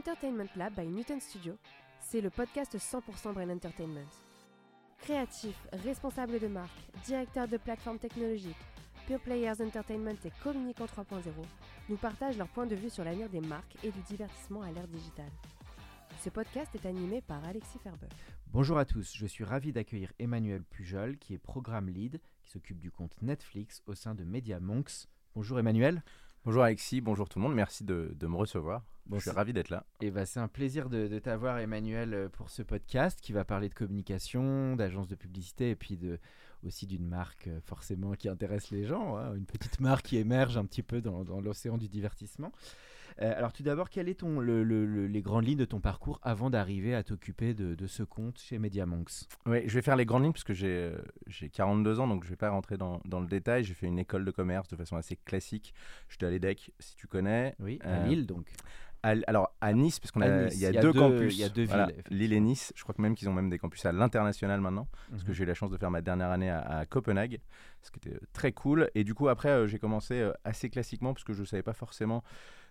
L'Entertainment Lab by Newton Studio, c'est le podcast 100% Brain Entertainment. Créatifs, responsables de marque, directeurs de plateformes technologiques, Pure Players Entertainment et Communicant 3.0 nous partagent leur point de vue sur l'avenir des marques et du divertissement à l'ère digitale. Ce podcast est animé par Alexis Ferber. Bonjour à tous, je suis ravi d'accueillir Emmanuel Pujol, qui est programme lead, qui s'occupe du compte Netflix au sein de Media Monks. Bonjour Emmanuel. Bonjour Alexis, bonjour tout le monde, merci de, de me recevoir. Bon, je suis ravi d'être là. Et bah, c'est un plaisir de, de t'avoir Emmanuel euh, pour ce podcast qui va parler de communication, d'agence de publicité et puis de, aussi d'une marque euh, forcément qui intéresse les gens, hein, une petite marque qui émerge un petit peu dans, dans l'océan du divertissement. Euh, alors tout d'abord, quelles sont le, le- le- les grandes lignes de ton parcours avant d'arriver à t'occuper de, de ce compte chez MediaMonks? Oui, je vais faire les grandes lignes parce que j'ai euh, j'ai 42 ans, donc je ne vais pas rentrer dans, dans le détail. J'ai fait une école de commerce de façon assez classique. J'étais à l'EDEC, si tu connais. Oui, à Euh, Lille donc. À- alors à Nice, parce qu'on À a, Nice, il y a deux campus. il y a deux villes. Lille et Nice. Je crois que même qu'ils ont même des campus à l'international maintenant. parce que Mhm. j'ai eu la chance de faire ma dernière année à, à Copenhague, ce qui était très cool. Et du coup, après, j'ai commencé assez classiquement, parce que je ne savais pas forcément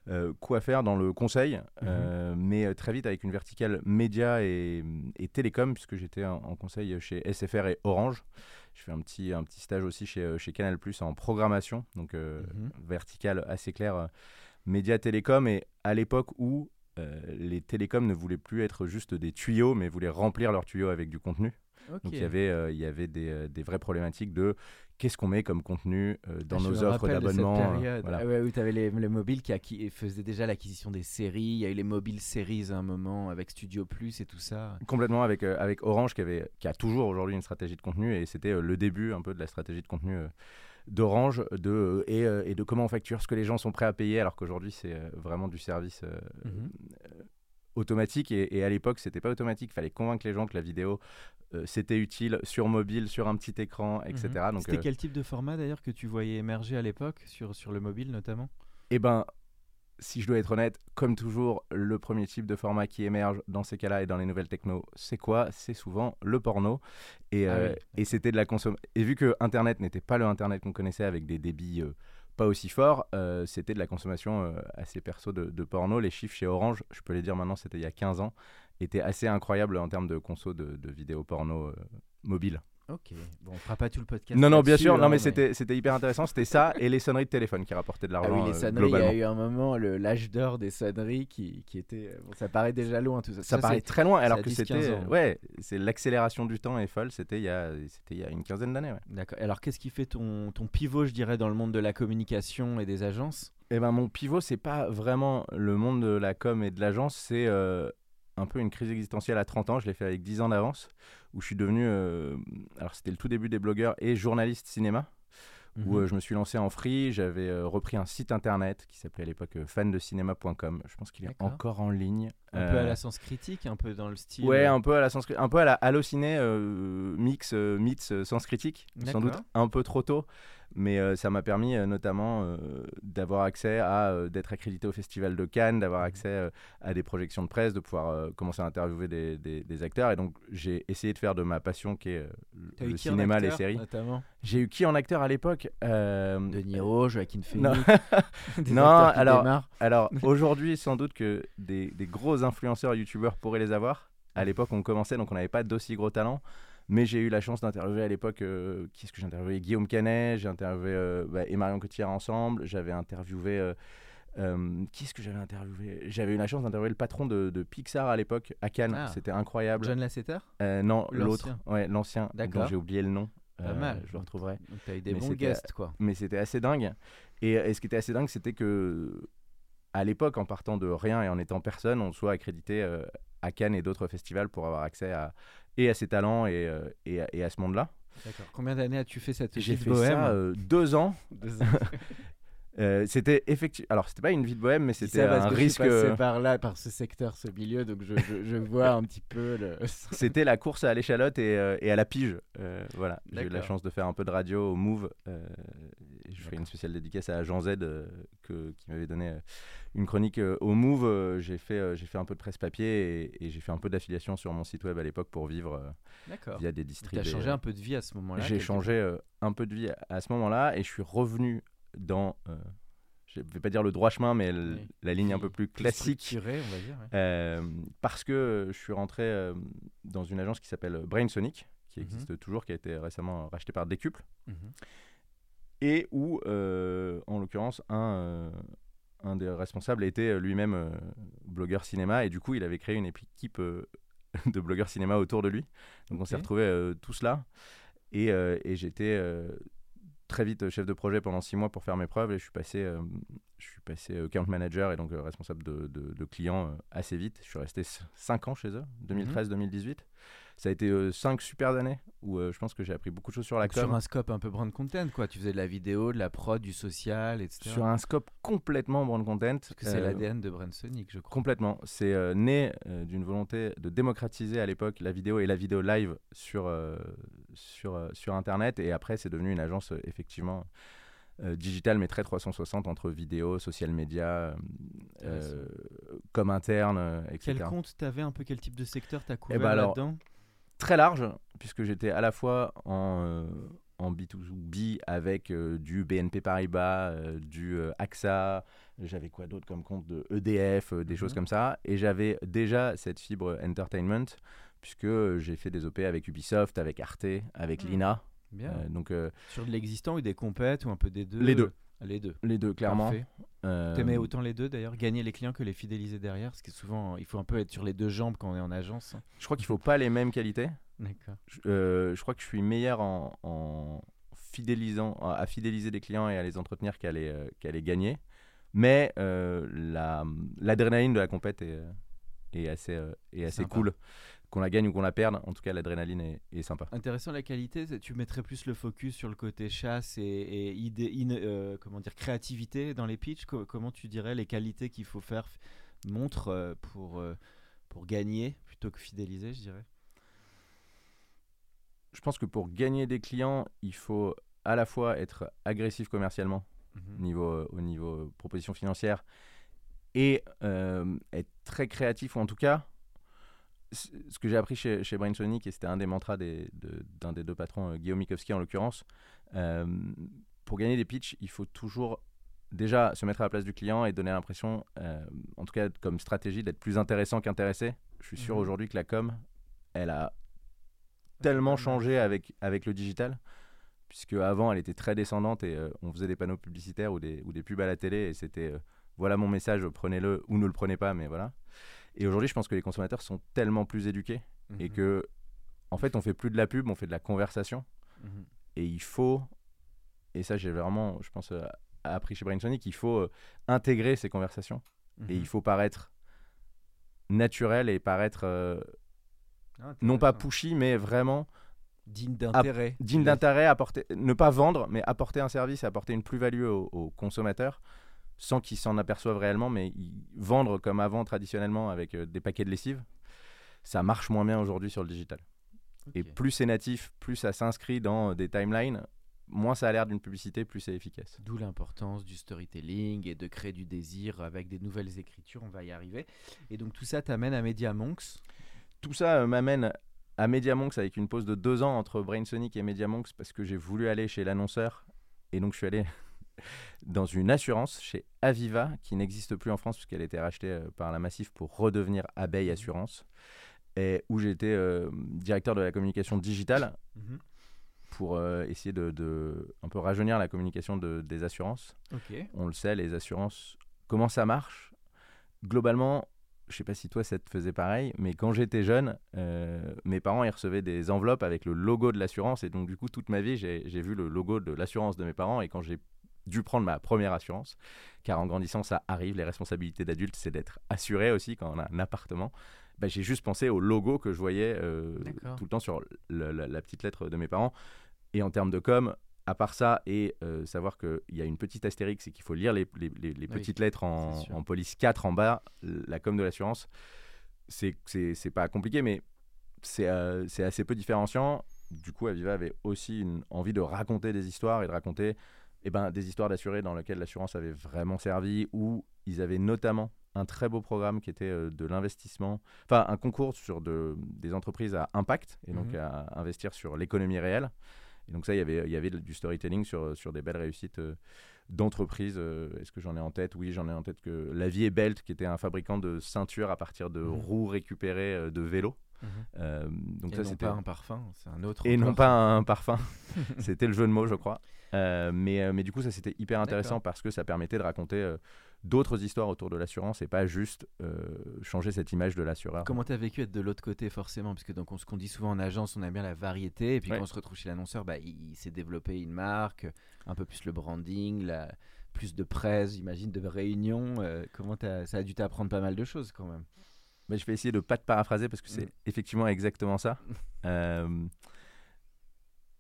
euh, quoi faire dans le conseil, euh, mais euh, très vite avec une verticale média et, et télécom, puisque j'étais en, en conseil chez SFR et Orange. Je fais un petit, un petit stage aussi chez, chez Canal Plus en programmation, donc euh, Mhm. verticale assez claire, média télécom. Et à l'époque où les télécoms ne voulaient plus être juste des tuyaux, mais voulaient remplir leurs tuyaux avec du contenu. Donc il y avait, euh, il y avait des, euh, des vraies problématiques de qu'est-ce qu'on met comme contenu euh, dans Ah, nos offres d'abonnement. euh, voilà. Ah ouais, où tu avais les, les mobiles qui acqui- faisaient déjà l'acquisition des séries. Il y a eu les mobiles séries à un moment avec Studio Plus et tout ça. Complètement avec, euh, avec Orange qui, avait, qui a toujours aujourd'hui une stratégie de contenu et c'était le début un peu de la stratégie de contenu d'Orange de, et, et de comment on facture ce que les gens sont prêts à payer alors qu'aujourd'hui c'est vraiment du service Mhm. automatique et, et à l'époque c'était pas automatique, il fallait convaincre les gens que la vidéo c'était utile sur mobile, sur un petit écran, etc. Mhm. Donc, C'était euh, quel type de format d'ailleurs que tu voyais émerger à l'époque sur, sur le mobile notamment? Eh ben, si je dois être honnête, comme toujours, le premier type de format qui émerge dans ces cas-là et dans les nouvelles techno, c'est quoi? C'est souvent le porno. Et, Ah euh, oui, et c'était de la consommation. Et vu que Internet n'était pas le Internet qu'on connaissait avec des débits euh, pas aussi forts, euh, c'était de la consommation euh, assez perso de, de porno. Les chiffres chez Orange, je peux les dire maintenant, c'était il y a 15 ans, étaient assez incroyables en termes de conso de, de vidéos porno euh, mobile. Ok. Bon, on fera pas tout le podcast. Non, non, bien sûr, hein, non, mais c'était c'était hyper intéressant. C'était ça et les sonneries de téléphone qui rapportaient de Ah l'argent. oui, les euh, sonneries, il y a eu un moment, l'âge d'or des sonneries qui, qui était. euh, Bon, ça paraît déjà loin tout ça. ça, Ça, paraît très loin alors que 10-15 c'était ouais c'est l'accélération du temps est folle c'était il y a il y a une quinzaine d'années ouais. D'accord. Alors, qu'est-ce qui fait ton, ton pivot, je dirais, dans le monde de la communication et des agences? Et ben mon pivot c'est pas vraiment le monde de la com et de l'agence c'est euh, un peu une crise existentielle à 30 ans. Je l'ai fait avec 10 ans d'avance où je suis devenu euh, alors c'était le tout début des blogueurs et journaliste cinéma où Mhm. euh, je me suis lancé en free. J'avais euh, repris un site internet qui s'appelait à l'époque fandecinéma.com je pense qu'il est encore en ligne. Un peu à la sens critique, un peu dans le style. Ouais, un peu à la sens un peu à la Allociné euh, mix euh, sens critique, sans doute un peu trop tôt, mais euh, ça m'a permis euh, notamment euh, d'avoir accès à d'être accrédité au festival de Cannes, Mmh. d'avoir accès euh, à des projections de presse, de pouvoir commencer à interviewer des, des- des acteurs et donc j'ai essayé de faire de ma passion qui est le- cinéma, les séries. J'ai eu qui en acteur à l'époque De Niro, Joaquin Non. Phoenix. Non, qui alors-. Alors aujourd'hui, sans doute que des, des gros influenceurs youtubeurs pourraient les avoir. À l'époque, on commençait, donc on n'avait pas d'aussi gros talent. Mais j'ai eu la chance d'interviewer à l'époque, euh, qui est-ce que j'ai interviewé? Guillaume Canet, j'ai interviewé euh, bah, et Marion Cotillard ensemble, j'avais interviewé. euh, euh, qui est-ce que j'avais interviewé? J'avais eu la chance d'interviewer le patron de, de Pixar à l'époque, à Cannes. Ah. C'était incroyable. John Lasseter? Non, l'autre. L'ancien. Ouais, l'ancien. dont D'accord. J'ai oublié le nom. Pas mal. Je le retrouverai t'as eu des Mais bons guests, quoi. mais c'était assez dingue. Et, et ce qui était assez dingue, c'était que à l'époque, en partant de rien et en étant personne, on soit accrédité euh, à Cannes et d'autres festivals pour avoir accès à et à ces talents et, euh, et, à, et à ce monde-là. D'accord. Combien d'années as-tu fait cette J'ai fait bohème ça euh, deux ans. Deux ans. Euh, c'était effectivement. Alors, c'était pas une vie de bohème, mais c'était parce un que je suis risque. passé par là, par ce secteur, ce milieu, donc je, je- je vois un petit peu le. C'était la course à l'échalote et, euh, et à la pige. Euh, voilà, j'ai eu la chance de faire un peu de radio au Move. euh, je ferai une spéciale dédicace à Jean Z euh, que- qui m'avait donné euh, une chronique euh, au Move. Euh, j'ai fait, euh, j'ai fait un peu de presse-papier et, et j'ai fait un peu d'affiliation sur mon site web à l'époque pour vivre euh, via des Tu as distributeurs. changé un peu de vie à ce moment-là. J'ai changé euh, un peu de vie à, à ce moment-là et je suis revenu dans, euh, je vais pas dire le droit chemin, mais Oui. la ligne un peu plus classique. structurée, on va dire. ouais. Euh, parce que je suis rentré euh, dans une agence qui s'appelle Brain Sonic, qui Mhm. existe toujours, qui a été récemment rachetée par Décuple, Mhm. et où, en l'occurrence, un, un des responsables était lui-même euh, blogueur cinéma, et du coup, il avait créé une équipe euh, de blogueurs cinéma autour de lui. Donc on s'est retrouvés euh, tous là, et, et j'étais très vite chef de projet pendant six mois pour faire mes preuves, et je suis passé, euh, je suis passé euh, account manager et donc euh, responsable de, de- de clients euh, assez vite. Je suis resté 5 ans chez eux, 2013-2018. Ça a été 5 super années où euh, je pense que j'ai appris beaucoup de choses sur la com. Sur un scope un peu brand content, quoi. Tu faisais de la vidéo, de la prod, du social, etc. Sur un scope complètement brand content. Parce que c'est Euh, l'ADN de Brand Sonic, je crois. Complètement. C'est euh, né euh, d'une volonté de démocratiser à l'époque la vidéo et la vidéo live sur, euh, sur, euh, sur Internet. Et après, c'est devenu une agence euh, effectivement euh, digitale, mais très 360 entre vidéo, social media, euh, euh, com interne, euh, etc. Quel compte t'avais un peu quel type de secteur t'as couvert ben alors, là-dedans? Très large, puisque j'étais à la fois en, euh, en B2B avec euh, du BNP Paribas, euh, du euh, AXA, j'avais quoi d'autre comme compte de EDF, euh, des choses Mhm. comme ça. Et j'avais déjà cette fibre entertainment, puisque euh, j'ai fait des OP avec Ubisoft, avec Arte, avec Mhm. Lina. Bien. Euh, donc euh, Sur de l'existant ou des compètes ou un peu des deux? Les deux. Les deux. les deux, clairement. Euh, T'aimais autant les deux d'ailleurs Gagner les clients que les fidéliser derrière Parce que souvent, il faut un peu être sur les deux jambes quand on est en agence. Je crois qu'il faut pas les mêmes qualités. D'accord. Je, euh, je crois que je suis meilleur en, en fidélisant, à fidéliser des clients et à les entretenir qu'à les, euh, qu'à les gagner. Mais euh, la- l'adrénaline de la compète est, est assez, est assez Sympa. cool. Qu'on la gagne ou qu'on la perde, en tout cas l'adrénaline est, est sympa. Intéressant la qualité, tu mettrais plus le focus sur le côté chasse et, et idée, in- euh, comment dire, créativité dans les pitchs. Co- comment tu dirais les qualités qu'il faut faire montre euh, pour, euh, pour gagner plutôt que fidéliser, je dirais? Je pense que pour gagner des clients, il faut à la fois être agressif commercialement Mhm. niveau, au niveau proposition financière et être très créatif ou en tout cas ce que j'ai appris chez, chez Brainsonic et c'était un des mantras des- de- d'un des deux patrons euh, Guillaume Mikowski en l'occurrence euh, pour gagner des pitchs il faut toujours déjà se mettre à la place du client et donner l'impression euh, en tout cas comme stratégie d'être plus intéressant qu'intéressé je suis sûr Mhm. aujourd'hui que la com elle a tellement changé avec, avec le digital puisque avant elle était très descendante et euh, on faisait des panneaux publicitaires ou des, ou des pubs à la télé et c'était voilà mon message, prenez-le ou ne le prenez pas, mais voilà. Et aujourd'hui, je pense que les consommateurs sont tellement plus éduqués et Mhm. que, en fait, on fait plus de la pub, on fait de la conversation. Mhm. Et il faut, et ça, j'ai vraiment, je pense, euh, appris chez Brainsonic, il faut euh, intégrer ces conversations et Mhm. il faut paraître naturel et paraître euh, Ah, non pas pushy, mais vraiment digne d'intérêt. digne d'intérêt, apporter, ne pas vendre, mais apporter un service, apporter une plus-value aux, aux consommateurs sans qu'ils s'en aperçoivent réellement, mais vendre comme avant traditionnellement avec euh, des paquets de lessive, ça marche moins bien aujourd'hui sur le digital. Et plus c'est natif, plus ça s'inscrit dans des timelines, moins ça a l'air d'une publicité, plus c'est efficace. D'où l'importance du storytelling et de créer du désir avec des nouvelles écritures, on va y arriver. Et donc tout ça t'amène à Media Monks. Tout ça euh, m'amène à MediaMonks avec une pause de deux ans entre Brainsonic et MediaMonks parce que j'ai voulu aller chez l'annonceur et donc je suis allé dans une assurance chez Aviva qui n'existe plus en France puisqu'elle a été rachetée euh, par la Massif pour redevenir Abeille Assurance et où j'étais euh, directeur de la communication digitale pour euh, essayer de, de un peu rajeunir la communication de- des assurances. On le sait, les assurances, comment ça marche? Globalement, je sais pas si toi ça te faisait pareil, mais quand j'étais jeune, euh, mes parents ils recevaient des enveloppes avec le logo de l'assurance et donc du coup toute ma vie j'ai vu le logo de l'assurance de mes parents et quand j'ai dû prendre ma première assurance, car en grandissant ça arrive, les responsabilités d'adulte c'est d'être assuré aussi quand on a un appartement. Bah, j'ai juste pensé au logo que je voyais euh, tout le temps sur le- la, la petite lettre de mes parents. Et en termes de com, à part ça, et euh, savoir qu'il y a une petite astérix et qu'il faut lire les, les- les- les Oui, petites lettres en, police 4 en bas, la com de l'assurance, c'est pas compliqué, mais c'est euh, c'est assez peu différenciant. Du coup, Aviva avait aussi une envie de raconter des histoires et de raconter eh ben, des histoires d'assurés dans lesquelles l'assurance avait vraiment servi, où ils avaient notamment un très beau programme qui était euh, de l'investissement, enfin un concours sur de, des entreprises à impact, et donc Mhm. à investir sur l'économie réelle. Et donc ça, il y avait, il y avait du storytelling sur, sur des belles réussites euh, d'entreprises. Euh, Est-ce que j'en ai en tête? Oui, j'en ai en tête que La Vie est Belt, qui était un fabricant de ceintures à partir de Mhm. roues récupérées de vélos. Mhm. Euh, donc Et ça, non c'était pas un parfum, c'est un autre. et non pas un parfum. c'était le jeu de mots, je crois. Euh, mais, euh, mais du coup, ça c'était hyper intéressant parce que ça permettait de raconter euh, d'autres histoires autour de l'assurance et pas juste euh, changer cette image de l'assureur. Comment t'as vécu être de l'autre côté forcément? Parce que donc on, ce qu'on dit souvent en agence, on aime bien la variété, et puis Ouais. quand on se retrouve chez l'annonceur, bah, il, il s'est développé une marque, un peu plus le branding, la, plus de presse, j'imagine, de réunions. comment ça a dû t'apprendre pas mal de choses quand même. Mais je vais essayer de pas te paraphraser parce que c'est Mm. effectivement exactement ça. Euh,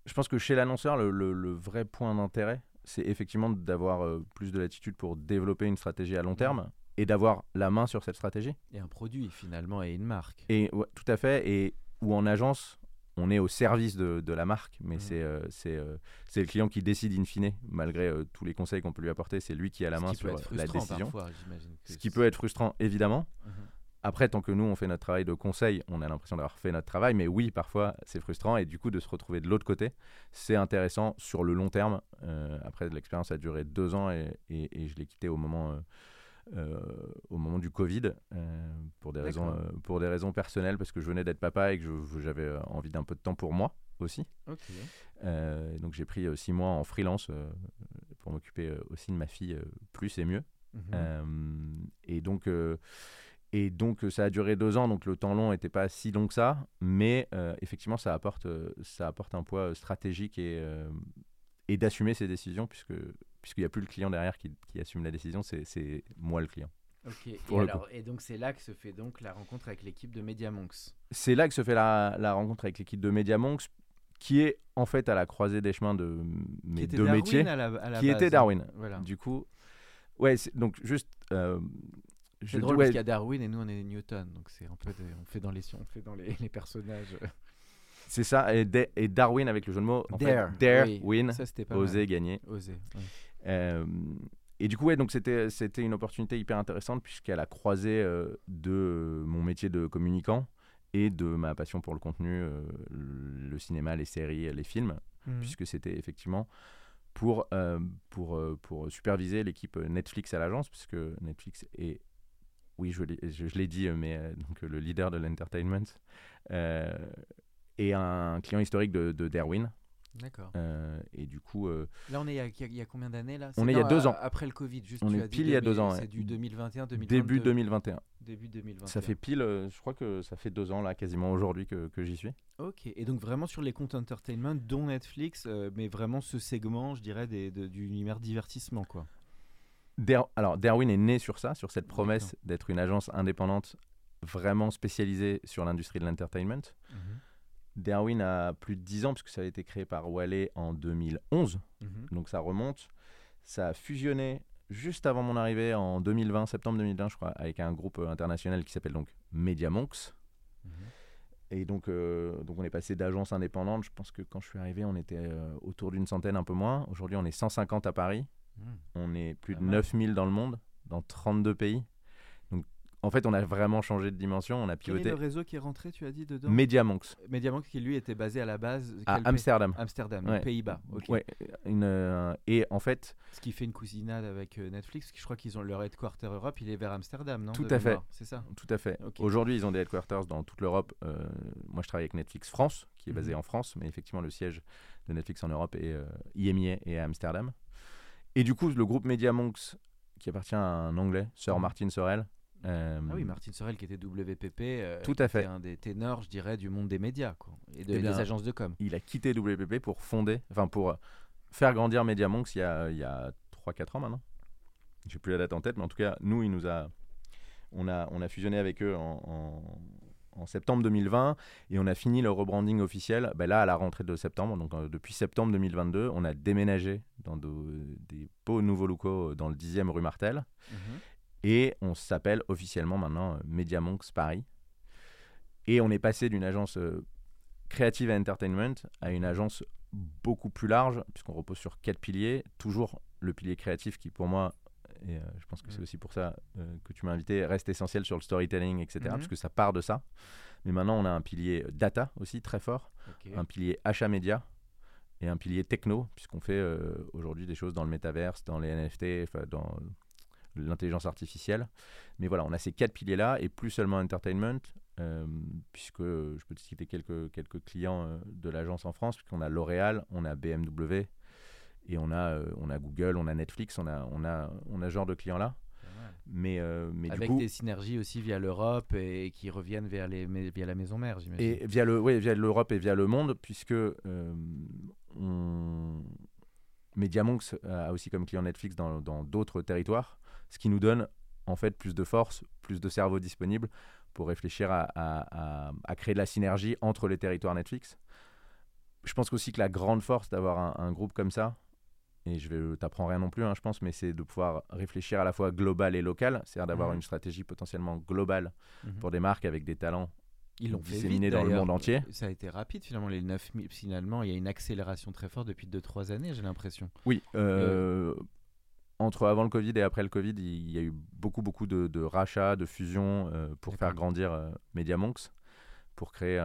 je pense que chez l'annonceur, le, le- le vrai point d'intérêt, c'est effectivement d'avoir euh, plus de latitude pour développer une stratégie à long terme et d'avoir la main sur cette stratégie. Et un produit finalement et une marque. Et ouais, tout à fait. Et où en agence, on est au service de, de la marque, mais c'est euh, euh, c'est le client qui décide in fine, malgré euh, tous les conseils qu'on peut lui apporter. C'est lui qui a la Ce main sur la décision. parfois, que Ce qui peut être frustrant, évidemment. Mhm. Après, tant que nous, on fait notre travail de conseil, on a l'impression d'avoir fait notre travail. Mais oui, parfois, c'est frustrant. Et du coup, de se retrouver de l'autre côté, c'est intéressant sur le long terme. Euh, après, l'expérience a duré deux ans et, et- et je l'ai quitté au moment, euh, euh, au moment du Covid pour, des raisons, pour des raisons personnelles, parce que je venais d'être papa et que j'avais envie d'un peu de temps pour moi aussi. Donc, j'ai pris six mois en freelance pour m'occuper aussi de ma fille plus et mieux. Euh, et donc, et donc euh, ça a duré deux ans, donc le temps long n'était pas si long que ça, mais euh, effectivement ça apporte, euh, ça apporte un poids stratégique et, euh, et d'assumer ses décisions, puisque puisqu'il n'y a plus le client derrière qui, qui assume la décision, c'est moi le client. Ok. Et, alors- et donc c'est là que se fait donc la rencontre avec l'équipe de MediaMonks. C'est là que se fait la, la rencontre avec l'équipe de MediaMonks, qui est en fait à la croisée des chemins de mes deux Darwin métiers, à la, à la qui base, était. Darwin. Voilà. Du coup, ouais, donc juste... euh, je drôle ouais, parce qu'il y a Darwin et nous on est Newton, donc c'est un peu des- on fait dans les on fait dans les, les personnages. C'est ça, et, Da- et Darwin avec le jeu de mots. En fait, Dare, dare, oui. win, Ça c'était pas oser, mal. gagner. Oser. ouais. Euh, et du coup, ouais, donc c'était c'était une opportunité hyper intéressante puisqu'elle a croisé euh, de mon métier de communicant et de ma passion pour le contenu, euh, le cinéma, les séries, les films, Mhm. puisque c'était effectivement pour, euh, pour, pour superviser l'équipe Netflix à l'agence, puisque Netflix est, oui, je, l'ai- je, je l'ai dit, mais euh, donc, le leader de l'entertainment, euh, est un client historique de, de Darwin. D'accord. Euh, et du coup, euh, Là on est il y a, y combien d'années là? On est il y a deux ans. Après le Covid, juste. On tu est as pile il y a deux 2000, ans, C'est ouais. du 2021, 2022. début 2021. Début 2021. Ça fait pile, euh, je crois que ça fait deux ans là, quasiment aujourd'hui que, que j'y suis. Ok, et donc vraiment sur les comptes entertainment, dont Netflix, euh, mais vraiment ce segment, je dirais, des, de- du univers divertissement, quoi. Alors, Darwin est né sur ça, sur cette promesse d'être une agence indépendante vraiment spécialisée sur l'industrie de l'entertainment. Darwin a plus de 10 ans, puisque ça a été créé par Wallet en 2011, Mhm. donc ça remonte. Ça a fusionné juste avant mon arrivée en 2020, septembre 2020, je crois, avec un groupe euh, international qui s'appelle donc MediaMonks. Mhm. Et donc, euh, donc on est passé d'agence indépendante. Je pense que quand je suis arrivé, on était euh, autour d'une centaine, un peu moins. Aujourd'hui, on est 150 à Paris. Mhm. On est plus Pas de mal. 9000 dans le monde, dans 32 pays. Donc, en fait, on a vraiment changé de dimension. On a Quel est pivoté. le réseau qui est rentré, tu as dit, dedans MediaMonks MediaMonks qui lui était basé à la base à Amsterdam. Amsterdam, Ouais. aux Pays-Bas. ok. Ouais, une, euh, et en fait, Ce qui fait une cousinade avec euh, Netflix, je crois qu'ils ont leur headquarter Europe, il est vers Amsterdam, non Tout à fait. C'est ça. tout à fait. Aujourd'hui, ils ont des headquarters dans toute l'Europe. Euh, moi, je travaille avec Netflix France, qui est basé Mhm. en France, mais effectivement, le siège de Netflix en Europe est euh, IMIA et à Amsterdam. Et du coup, le groupe MediaMonks, qui appartient à un Anglais, Sir Mhm. Martin Sorel. euh, Ah oui, Martin Sorel qui était WPP, euh, Tout à fait. un des ténors, je dirais, du monde des médias quoi, et de- Eh bien, des agences de com. il a quitté WPP pour fonder, enfin pour euh, faire grandir MediaMonks il y a, il y a 3-4 ans maintenant. J'ai plus la date en tête, mais en tout cas, nous, il nous a, on a, on a fusionné avec eux en, en, en septembre 2020 et on a fini le rebranding officiel bah, là à la rentrée de septembre. Donc euh, depuis septembre 2022, on a déménagé dans des beaux nouveaux locaux dans le 10e rue Martel mhm. et on s'appelle officiellement maintenant euh, Media Monks Paris. Et on est passé d'une agence euh, Creative Entertainment à une agence beaucoup plus large puisqu'on repose sur quatre piliers. Toujours le pilier créatif qui pour moi et euh, je pense que c'est mm. aussi pour ça euh, que tu m'as invité, reste essentiel sur le storytelling, etc., mm-hmm. parce que ça part de ça. Mais maintenant, on a un pilier data aussi très fort, un pilier achat média et un pilier techno, puisqu'on fait euh, aujourd'hui des choses dans le métaverse, dans les NFT, dans l'intelligence artificielle. Mais voilà, on a ces quatre piliers-là, et plus seulement entertainment, puisque je peux te citer quelques, quelques clients de l'agence en France, puisqu'on a L'Oréal, on a BMW, et on a, euh, on a Google, on a Netflix, on a, on a, on a ce genre de clients-là. Mais, euh, mais Avec des synergies aussi via l'Europe et qui reviennent via, les, via la maison mère, j'imagine. Et via le, oui, via l'Europe et via le monde, puisque euh, on... Mediamonks a aussi comme client Netflix dans d'autres territoires, ce qui nous donne en fait plus de force, plus de cerveau disponible pour réfléchir à, à, à, créer de la synergie entre les territoires Netflix. Je pense aussi que la grande force d'avoir un, groupe comme ça, et je vais t'apprends rien non plus, hein, je pense, mais c'est de pouvoir réfléchir à la fois global et local, c'est-à-dire d'avoir mhm. une stratégie potentiellement globale mhm. pour des marques avec des talents ils l'ont disséminés dans le monde entier. Ça a été rapide finalement, les 9000, finalement, il y a une accélération très forte depuis 2-3 années, j'ai l'impression. Oui, euh, entre avant le Covid et après le Covid, il y a eu beaucoup, beaucoup de, rachats, de fusions euh, pour faire grandir euh, MediaMonks, pour créer,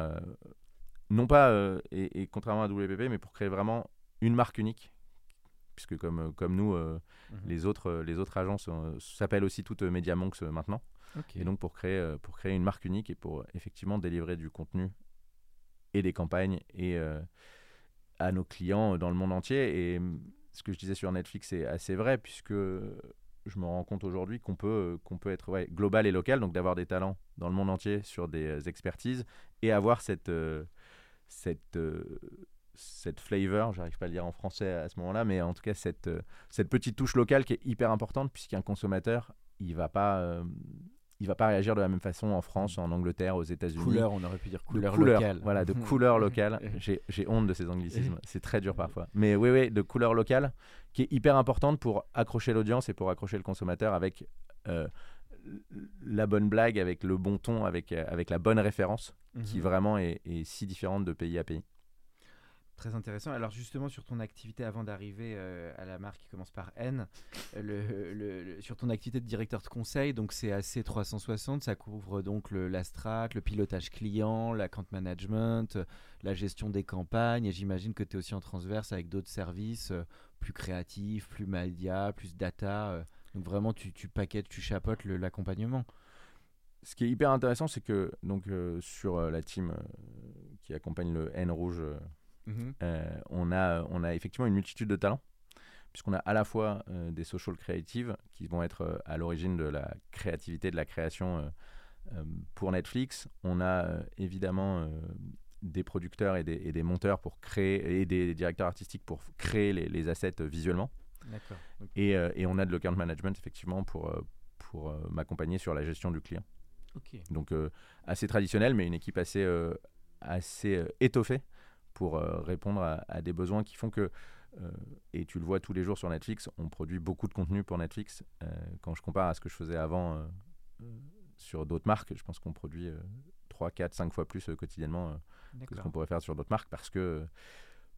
non pas, et, contrairement à WPP, mais pour créer vraiment une marque unique puisque comme, euh, comme nous, euh, mhm. les, autres, euh, les autres agences s'appellent aussi toutes MediaMonks maintenant. Et donc pour créer, pour créer une marque unique et pour effectivement délivrer du contenu et des campagnes et à nos clients dans le monde entier. Et mm, ce que je disais sur Netflix est assez vrai puisque je me rends compte aujourd'hui qu'on peut, qu'on peut être global et local, donc d'avoir des talents dans le monde entier sur des expertises et avoir cette, cette, cette flavor, j'arrive pas à le dire en français à ce moment-là, mais en tout cas cette, euh, cette petite touche locale qui est hyper importante puisqu'un consommateur, il va pas, euh, il va pas réagir de la même façon en France, en Angleterre, aux États-Unis. Couleur, on aurait pu dire couleur, locale. Voilà, de couleur locale. J'ai honte de ces anglicismes, c'est très dur parfois. Mais oui, oui, de couleur locale qui est hyper importante pour accrocher l'audience et pour accrocher le consommateur avec euh, la bonne blague, avec le bon ton, avec, avec la bonne référence, qui mhm. vraiment est si différente de pays à pays. Très intéressant. Alors justement sur ton activité avant d'arriver euh, à la marque qui commence par N, le, sur ton activité de directeur de conseil, donc c'est assez 360, ça couvre donc la le pilotage client, l'account management, la gestion des campagnes et j'imagine que tu es aussi en transverse avec d'autres services euh, plus créatifs, plus médias, plus data. Euh. donc vraiment tu, tu paquettes, tu chapotes l'accompagnement. Ce qui est hyper intéressant, c'est que donc sur la team qui accompagne le N rouge Mhm. Euh, on, a, on a effectivement une multitude de talents, puisqu'on a à la fois euh, des social creatives qui vont être euh, à l'origine de la créativité, de la création pour Netflix. On a évidemment des producteurs et des, monteurs pour créer, et des directeurs artistiques pour créer les, assets visuellement. Et, et, on a de l'account management effectivement pour, pour m'accompagner sur la gestion du client. Donc assez traditionnel, mais une équipe assez, assez étoffée pour euh, répondre à, des besoins qui font que, euh, et tu le vois tous les jours sur Netflix, on produit beaucoup de contenu pour Netflix. Euh, quand je compare à ce que je faisais avant sur d'autres marques, je pense qu'on produit 3, 4, 5 fois plus quotidiennement que ce qu'on pourrait faire sur d'autres marques parce que,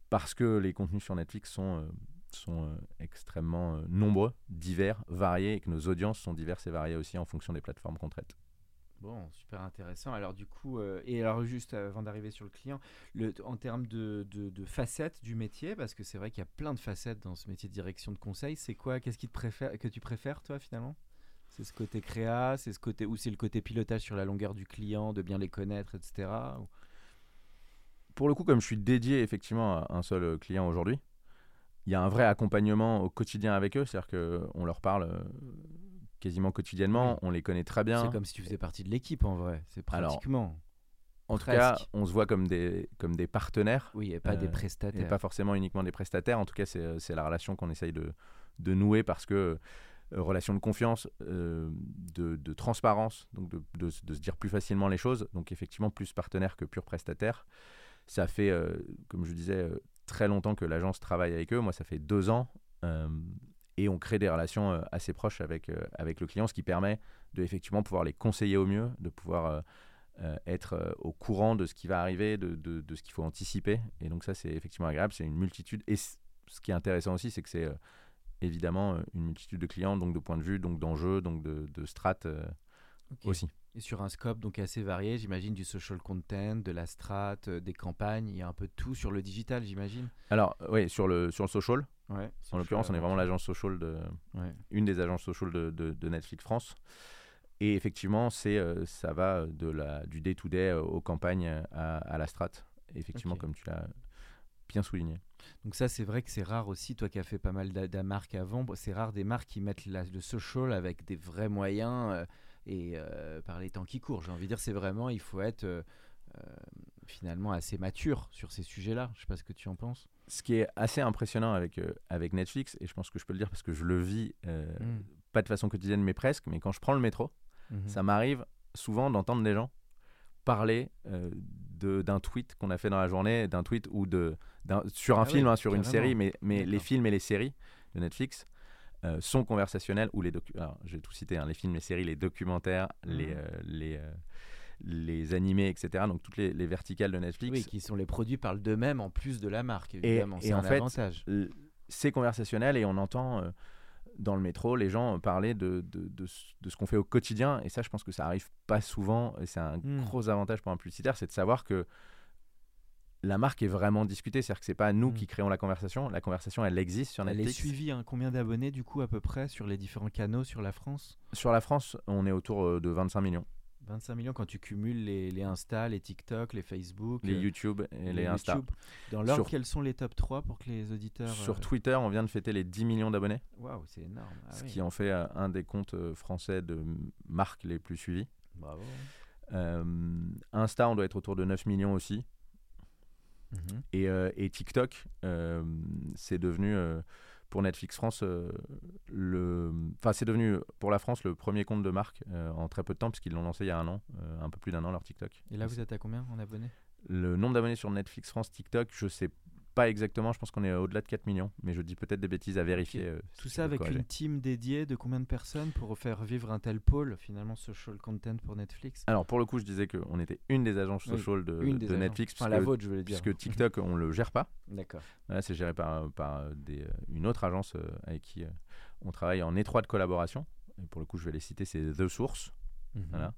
parce que les contenus sur Netflix sont sont extrêmement nombreux, divers, variés et que nos audiences sont diverses et variées aussi en fonction des plateformes qu'on traite. Bon, super intéressant. Alors du coup, euh, et alors juste avant d'arriver sur le client, en termes de, facettes du métier, parce que c'est vrai qu'il y a plein de facettes dans ce métier de direction de conseil, c'est quoi Qu'est-ce qui te préfère, que tu préfères toi finalement? C'est ce côté créa, c'est ce côté ou c'est le côté pilotage sur la longueur du client, de bien les connaître, etc. Pour le coup, comme je suis dédié effectivement à un seul client aujourd'hui, il y a un vrai accompagnement au quotidien avec eux, c'est-à-dire qu'on leur parle euh, quasiment quotidiennement. On les connaît très bien. C'est comme si tu faisais partie de l'équipe en vrai. C'est pratiquement. en tout cas, on se voit comme des, comme des partenaires. Oui, et pas des euh, prestataires. Et pas forcément uniquement des prestataires. En tout cas, c'est la relation qu'on essaye de, de, nouer parce que euh, relation de confiance, euh, de, de transparence, donc de, de se dire plus facilement les choses. Donc effectivement, plus partenaire que pur prestataire. Ça fait, euh, comme je disais, euh, très longtemps que l'agence travaille avec eux. Moi, ça fait deux ans. Et on crée des relations euh, assez proches avec, euh, avec le client, ce qui permet de effectivement pouvoir les conseiller au mieux, de pouvoir euh, être au courant de ce qui va arriver, de, de- de ce qu'il faut anticiper. Et donc ça, c'est effectivement agréable. C'est une multitude. Et ce qui est intéressant aussi, c'est que c'est évidemment une multitude de clients, donc de points de vue, donc d'enjeux, donc de, de strates aussi. Et sur un scope donc assez varié, j'imagine du social content, de la strat, euh, des campagnes, il y a un peu de tout sur le digital, j'imagine. Alors, oui, sur le, sur le social, Ouais. en l'occurrence, on est vraiment l'agence social de, Ouais. une des agences social de, de- de Netflix France. Et effectivement, c'est, euh, ça va de la, du day-to-day euh, aux campagnes à, à la strat. Et effectivement, comme tu l'as bien souligné. Donc ça, c'est vrai que c'est rare aussi, toi qui as fait pas mal de marques avant, c'est rare des marques qui mettent la- le social avec des vrais moyens euh, et euh, par les temps qui courent. J'ai envie de dire, c'est vraiment, il faut être euh, euh, finalement assez mature sur ces sujets-là. Je sais pas ce que tu en penses. Ce qui est assez impressionnant avec, avec Netflix, et je pense que je peux le dire parce que je le vis, euh, Mm. pas de façon quotidienne, mais presque, mais quand je prends le métro, Mhm. ça m'arrive souvent d'entendre des gens parler euh, d'un tweet qu'on a fait dans la journée, d'un tweet ou de, sur un Ah film, hein, sur une série, mais, mais les films et les séries de Netflix euh, sont conversationnels, ou les docu- alors, je vais tout citer, hein, les films, les séries, les documentaires, les, Mhm. euh, les, euh, les animés, etc. Donc toutes les, les verticales de Netflix. Oui, qui sont les produits parlent d'eux-mêmes en plus de la marque, évidemment. et en un fait, avantage. c'est conversationnel et on entend dans le métro les gens parler de, de, de ce- de ce qu'on fait au quotidien. Et ça, je pense que ça arrive pas souvent. Et c'est un Mm. gros avantage pour un publicitaire, c'est de savoir que la marque est vraiment discutée. C'est-à-dire que c'est pas nous Mm. qui créons la conversation. La conversation, elle existe sur Elle est Netflix. suivie, hein, combien d'abonnés du coup à peu près sur les différents canaux sur la France? Sur la France, on est autour euh, de 25 millions. 25 millions quand tu cumules les, les Insta, les TikTok, les Facebook, Les euh, YouTube et les, Insta. YouTube. Dans l'ordre, Sur- quels sont les top 3 pour que les auditeurs. Sur euh, Twitter, on vient de fêter les 10 millions d'abonnés, Waouh, c'est énorme. Ah ce oui, qui en fait euh, un des comptes français de marques les plus suivis. Bravo. Euh, Insta, on doit être autour de 9 millions aussi. Mhm. Et, euh, et TikTok, euh, c'est devenu euh, pour Netflix France le, enfin c'est devenu pour la France le premier compte de marque en très peu de temps puisqu'ils l'ont lancé il y a un an, un peu plus d'un an leur TikTok. Et là, vous êtes à combien en abonnés? Le nombre d'abonnés sur Netflix France TikTok, je sais pas exactement, je pense qu'on est au-delà de 4 millions, mais je dis peut-être des bêtises à vérifier. euh, Tout ça avec une team dédiée de combien de personnes pour faire vivre un tel pôle, finalement, social content pour Netflix? Alors pour le coup, je disais qu'on était une des agences Oui, social de, Une des de agences. Netflix, Enfin, puisque, la vôtre, je voulais dire. puisque TikTok on le gère pas. D'accord. Voilà, c'est géré par, par des, euh, une autre agence euh, avec qui euh, on travaille en étroite collaboration. Et pour le coup, je vais les citer, c'est The Source, Mhm. voilà,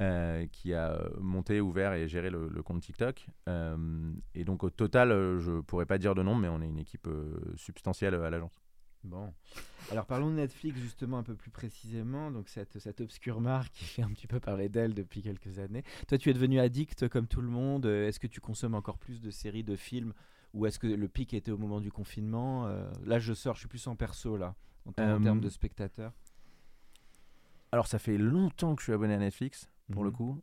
euh, qui a euh, monté, ouvert et géré le, le compte TikTok. Euh, et donc au total, je pourrais pas dire de nom, mais on est une équipe substantielle à l'agence. Bon. Alors parlons de Netflix justement un peu plus précisément. Donc cette, cette obscure marque qui fait un petit peu parler d'elle depuis quelques années. Toi tu es devenu addict comme tout le monde. Est-ce que tu consommes encore plus de séries, de films? Ou est-ce que le pic était au moment du confinement? Euh, Là je sors, je suis plus en perso là, en, ter- en Euh, termes de spectateurs. Alors ça fait longtemps que je suis abonné à Netflix, pour le Mhm. coup.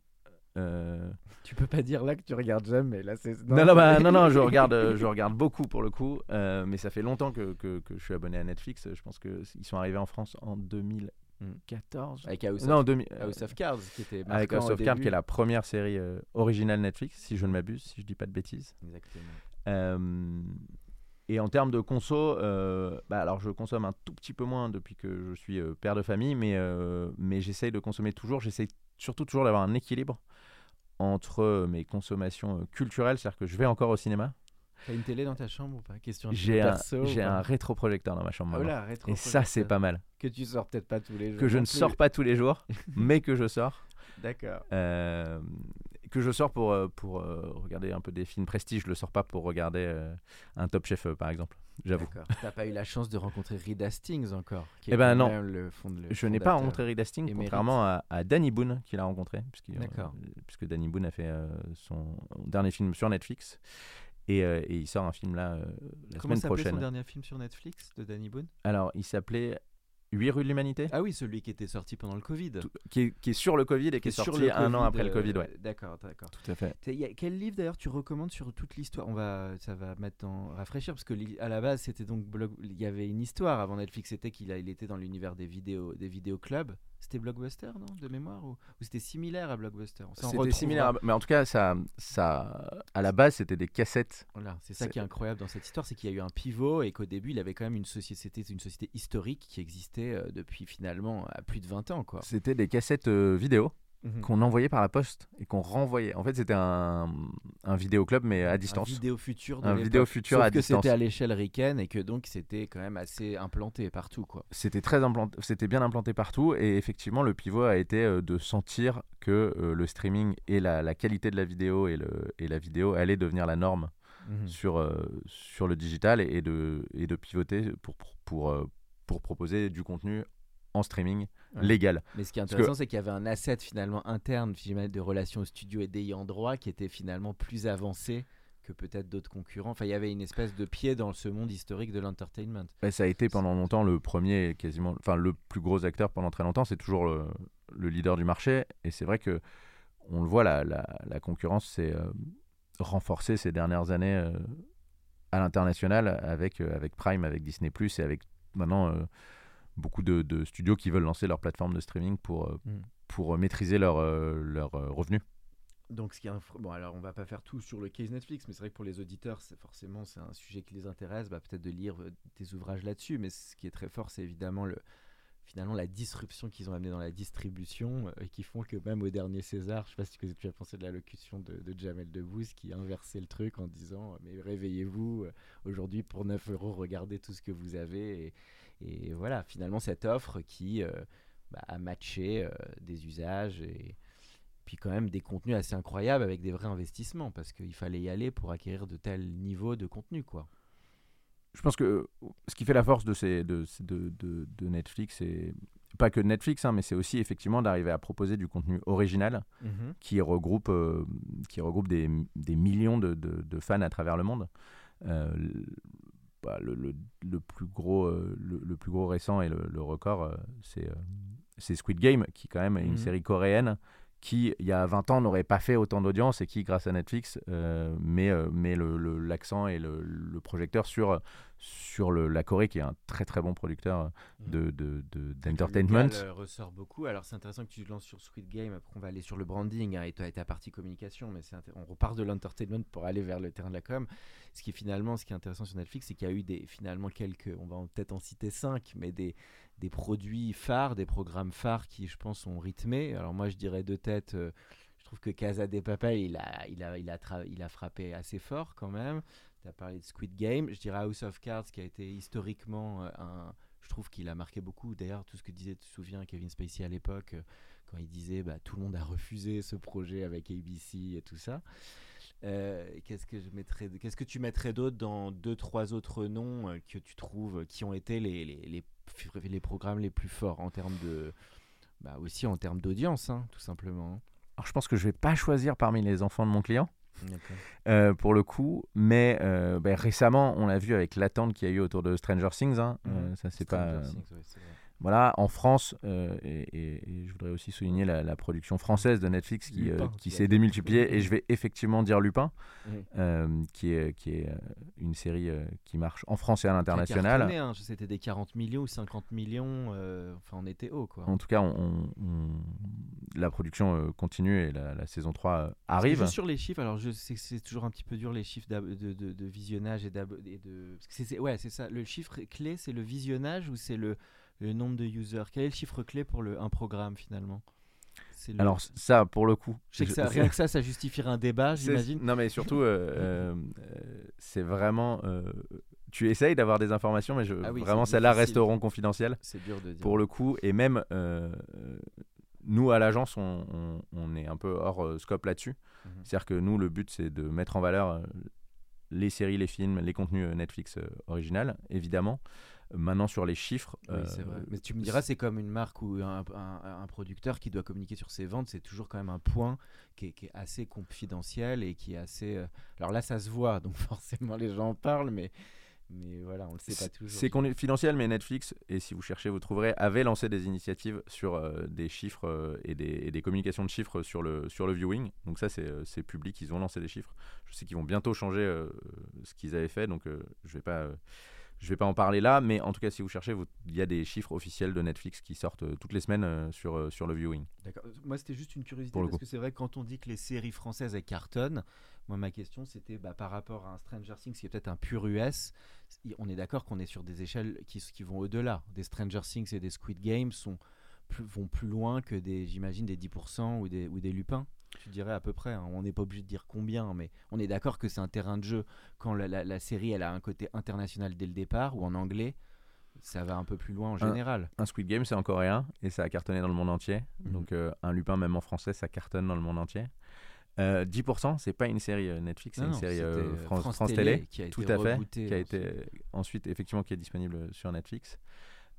Euh, Tu peux pas dire là que tu regardes jamais. Là c'est Non, non, bah, non, non, je regarde, euh, je regarde beaucoup pour le coup, euh, mais ça fait longtemps que, que, que je suis abonné à Netflix. Je pense qu'ils sont arrivés en France en 2014. avec House, non, of, 2000, House of Cards qui était avec marquant House of Cards, qui est la première série euh, originale Netflix, si je ne m'abuse, si je dis pas de bêtises. Exactement. Euh, et en termes de conso, euh, bah, alors je consomme un tout petit peu moins depuis que je suis euh, père de famille, mais, euh, mais j'essaye de consommer toujours. J'essaye surtout toujours d'avoir un équilibre entre euh, mes consommations euh, culturelles, c'est-à-dire que je vais encore au cinéma. T'as une télé dans ta chambre ou pas? Question J'ai un, j'ai un rétroprojecteur dans ma chambre. Ah, et ça, c'est pas mal. Que tu sors peut-être pas tous les jours. Que je ne plus. sors pas tous les jours, mais que je sors. D'accord. Euh, que je sors pour, pour euh, regarder un peu des films prestige. Je le sors pas pour regarder euh, un Top Chef, par exemple. J'avoue. D'accord. T'as pas eu la chance de rencontrer Reed Hastings encore qui Eh ben non. même le fond de- le Je n'ai pas rencontré Reed Hastings, Émérite. contrairement à, à Danny Boone, qu'il a rencontré. D'accord. euh, puisque Danny Boone a fait euh, son dernier film sur Netflix. Et, euh, et il sort un film là euh, la Comment semaine s'appelait son prochaine. dernier film sur Netflix de Danny Boone? Alors, il s'appelait 8 rues de l'humanité, Ah oui, celui qui était sorti pendant le Covid. tout- qui, est, qui est sur le Covid et qui est, sur sorti le un an après le euh, Covid. Ouais. D'accord, d'accord. Tout à fait. T'as- y a- Quel livre d'ailleurs tu recommandes sur toute l'histoire? On va, ça va maintenant rafraîchir parce que à la base c'était donc il y avait une histoire avant Netflix, c'était qu'il il était dans l'univers des vidéos, des vidéoclubs. C'était Blockbuster, non De mémoire Ou, ou c'était similaire à Blockbuster? C'était similaire, à- mais en tout cas, ça, ça, à la base, c'était des cassettes. Voilà, c'est ça qui est incroyable dans cette histoire, c'est qu'il y a eu un pivot et qu'au début, il avait quand même une société, c'était une société historique qui existait euh, depuis finalement à plus de 20 ans. C'était des cassettes euh, vidéo Mhm. qu'on envoyait par la poste et qu'on renvoyait. En fait, c'était un, un vidéoclub, mais à distance. Un vidéo futur de Un vidéo futur Sauf à que c'était à l'échelle ricaine et que donc c'était quand même assez implanté partout, quoi. C'était très implanté, c'était bien implanté partout et effectivement le pivot a été euh, de sentir que euh, le streaming et la, la qualité de la vidéo et, le, et la vidéo allaient devenir la norme Mhm. sur, euh, sur le digital et, et de, et de pivoter pour, pour, pour, pour proposer du contenu en streaming Ouais. légal. Mais ce qui est que- intéressant, c'est qu'il y avait un asset finalement interne j'imagine, de relations au studio et d'ayant droit qui était finalement plus avancé que peut-être d'autres concurrents. Enfin, il y avait une espèce de pied dans ce monde historique de l'entertainment. Bah, ça a été pendant longtemps le premier, quasiment, enfin le plus gros acteur pendant très longtemps. C'est toujours le, le leader du marché. Et c'est vrai que on le voit, la, la, la concurrence s'est euh, renforcée ces dernières années euh, à l'international avec, euh, avec Prime, avec Disney et avec maintenant euh, beaucoup de, de studios qui veulent lancer leur plateforme de streaming pour, euh, Mm. pour euh, maîtriser leurs leur, euh, revenus. Donc, ce qui est bon, alors on va pas faire tout sur le case Netflix, mais c'est vrai que pour les auditeurs, c'est forcément c'est un sujet qui les intéresse, bah, peut-être de lire des ouvrages là-dessus. Mais ce qui est très fort, c'est évidemment le finalement la disruption qu'ils ont amené dans la distribution euh, et qui font que même au dernier César, je sais pas si tu as pensé de l'allocution de, de Jamel Debbouze qui inversait le truc en disant mais réveillez-vous aujourd'hui pour 9 euros, regardez tout ce que vous avez et, et voilà finalement cette offre qui euh, bah, a matché euh, des usages et puis quand même des contenus assez incroyables avec des vrais investissements parce qu'il fallait y aller pour acquérir de tels niveaux de contenu quoi. je pense que euh, ce qui fait la force de, ces, de, de, de, de Netflix, c'est pas que Netflix, hein, mais c'est aussi effectivement d'arriver à proposer du contenu original qui regroupe, euh, qui regroupe des, des millions de, de- de fans à travers le monde. Euh, bah, le- le- le plus gros, euh, le, le plus gros récent et le, record, euh, c'est euh, c'est Squid Game, qui quand même est une Mhm. série coréenne qui, il y a 20 ans, n'aurait pas fait autant d'audience et qui, grâce à Netflix, euh, met, met l'accent et le, le projecteur sur, sur le, la Corée, qui est un très très bon producteur de, de, de- d'entertainment. Le euh, ressort beaucoup. Alors c'est intéressant que tu te lances sur Squid Game. Après on va aller sur le branding hein, et tu as ta partie communication, mais c'est on repart de l'entertainment pour aller vers le terrain de la com. Ce qui est finalement, ce qui est intéressant sur Netflix, c'est qu'il y a eu des finalement quelques, on va peut-être en citer cinq, mais des des produits phares, des programmes phares qui, je pense, ont rythmé. Alors moi, je dirais de tête. euh, je trouve que Casa de Papel, il a, il, a, il, a tra- il a frappé assez fort quand même. Tu as parlé de Squid Game. Je dirais House of Cards, qui a été historiquement euh, un, je trouve qu'il a marqué beaucoup. D'ailleurs, tout ce que disait, tu te souviens, Kevin Spacey à l'époque, euh, quand il disait bah, tout le monde a refusé ce projet avec ABC et tout ça. Euh, qu'est-ce que je mettrais, qu'est-ce que tu mettrais d'autre dans deux, trois autres noms que tu trouves qui ont été les, les, programmes les plus forts en termes de, bah, aussi en termes d'audience, hein, tout simplement. Alors, je pense que je vais pas choisir parmi les enfants de mon client. Euh, pour le coup, mais euh, ben, récemment, on l'a vu avec l'attente qu'il y a eu autour de Stranger Things. hein. Euh, ça, c'est pas. Things, ouais. Voilà, en France, euh, et, et- et je voudrais aussi souligner la, la production française de Netflix qui, Lupin, euh, qui s'est démultipliée. Et je vais effectivement dire Lupin, Mhm. euh, qui est, qui est une série qui marche en France et à l'international. hein, C'était des 40 millions ou 50 millions. enfin, on était haut, quoi. En tout cas, on, on- on- la production continue et la, la saison 3 euh, Parce que arrive. sur les chiffres, alors je sais que c'est toujours un petit peu dur les chiffres de, de- de visionnage et, et de. ouais, c'est ça. Le chiffre clé, c'est le visionnage ou c'est le, le nombre de users Quel est le chiffre clé pour le, un programme finalement? Le- Alors, ça, pour le coup. je sais que ça, rien que ça, ça justifierait un débat, j'imagine. Non, mais surtout, euh, euh, euh, c'est vraiment. euh, tu essayes d'avoir des informations, mais je, Ah oui, vraiment, celles-là resteront confidentielles C'est dur de dire. pour le coup. Et même, nous, à l'agence, on, on- on est un peu hors scope là-dessus. Mhm. C'est-à-dire que nous, le but, c'est de mettre en valeur les séries, les films, les contenus Netflix original, évidemment. Maintenant, sur les chiffres. Oui, c'est euh, vrai. Mais tu me diras, c'est comme une marque ou un, un- un producteur qui doit communiquer sur ses ventes, c'est toujours quand même un point qui est, qui est assez confidentiel et qui est assez. euh, Alors là, ça se voit, donc forcément les gens en parlent, mais, mais voilà, on le sait pas toujours. C'est confidentiel, mais Netflix, et si vous cherchez, vous trouverez, avait lancé des initiatives sur euh, des chiffres euh, et, des, et des communications de chiffres sur le, sur le viewing. Donc ça, c'est public, ils ont lancé des chiffres. Je sais qu'ils vont bientôt changer euh, ce qu'ils avaient fait, donc je vais pas... Je vais pas en parler là, mais en tout cas, si vous cherchez, il y a des chiffres officiels de Netflix qui sortent euh, toutes les semaines euh, sur, euh, sur le viewing. D'accord. Moi, c'était juste une curiosité parce coup. que c'est vrai quand on dit que les séries françaises elles cartonnent, moi ma question c'était bah, par rapport à un Stranger Things qui est peut-être un pur US, on est d'accord qu'on est sur des échelles qui, vont au-delà. Des Stranger Things et des Squid Games sont plus, vont plus loin que des, j'imagine, des 10% ou des, ou des lupins. Tu dirais à peu près, hein. on n'est pas obligé de dire combien, mais on est d'accord que c'est un terrain de jeu. Quand la, la- la série elle a un côté international dès le départ, ou en anglais, ça va un peu plus loin en général. Un Squid Game, c'est en coréen et ça a cartonné dans le monde entier. Mhm. Donc, euh, un Lupin, même en français, ça cartonne dans le monde entier. Euh, 10%, c'est pas une série euh, Netflix, c'est une série euh, France, France France Télé, Télé, qui a tout été à fait, qui a été ensuite effectivement qui est disponible sur Netflix.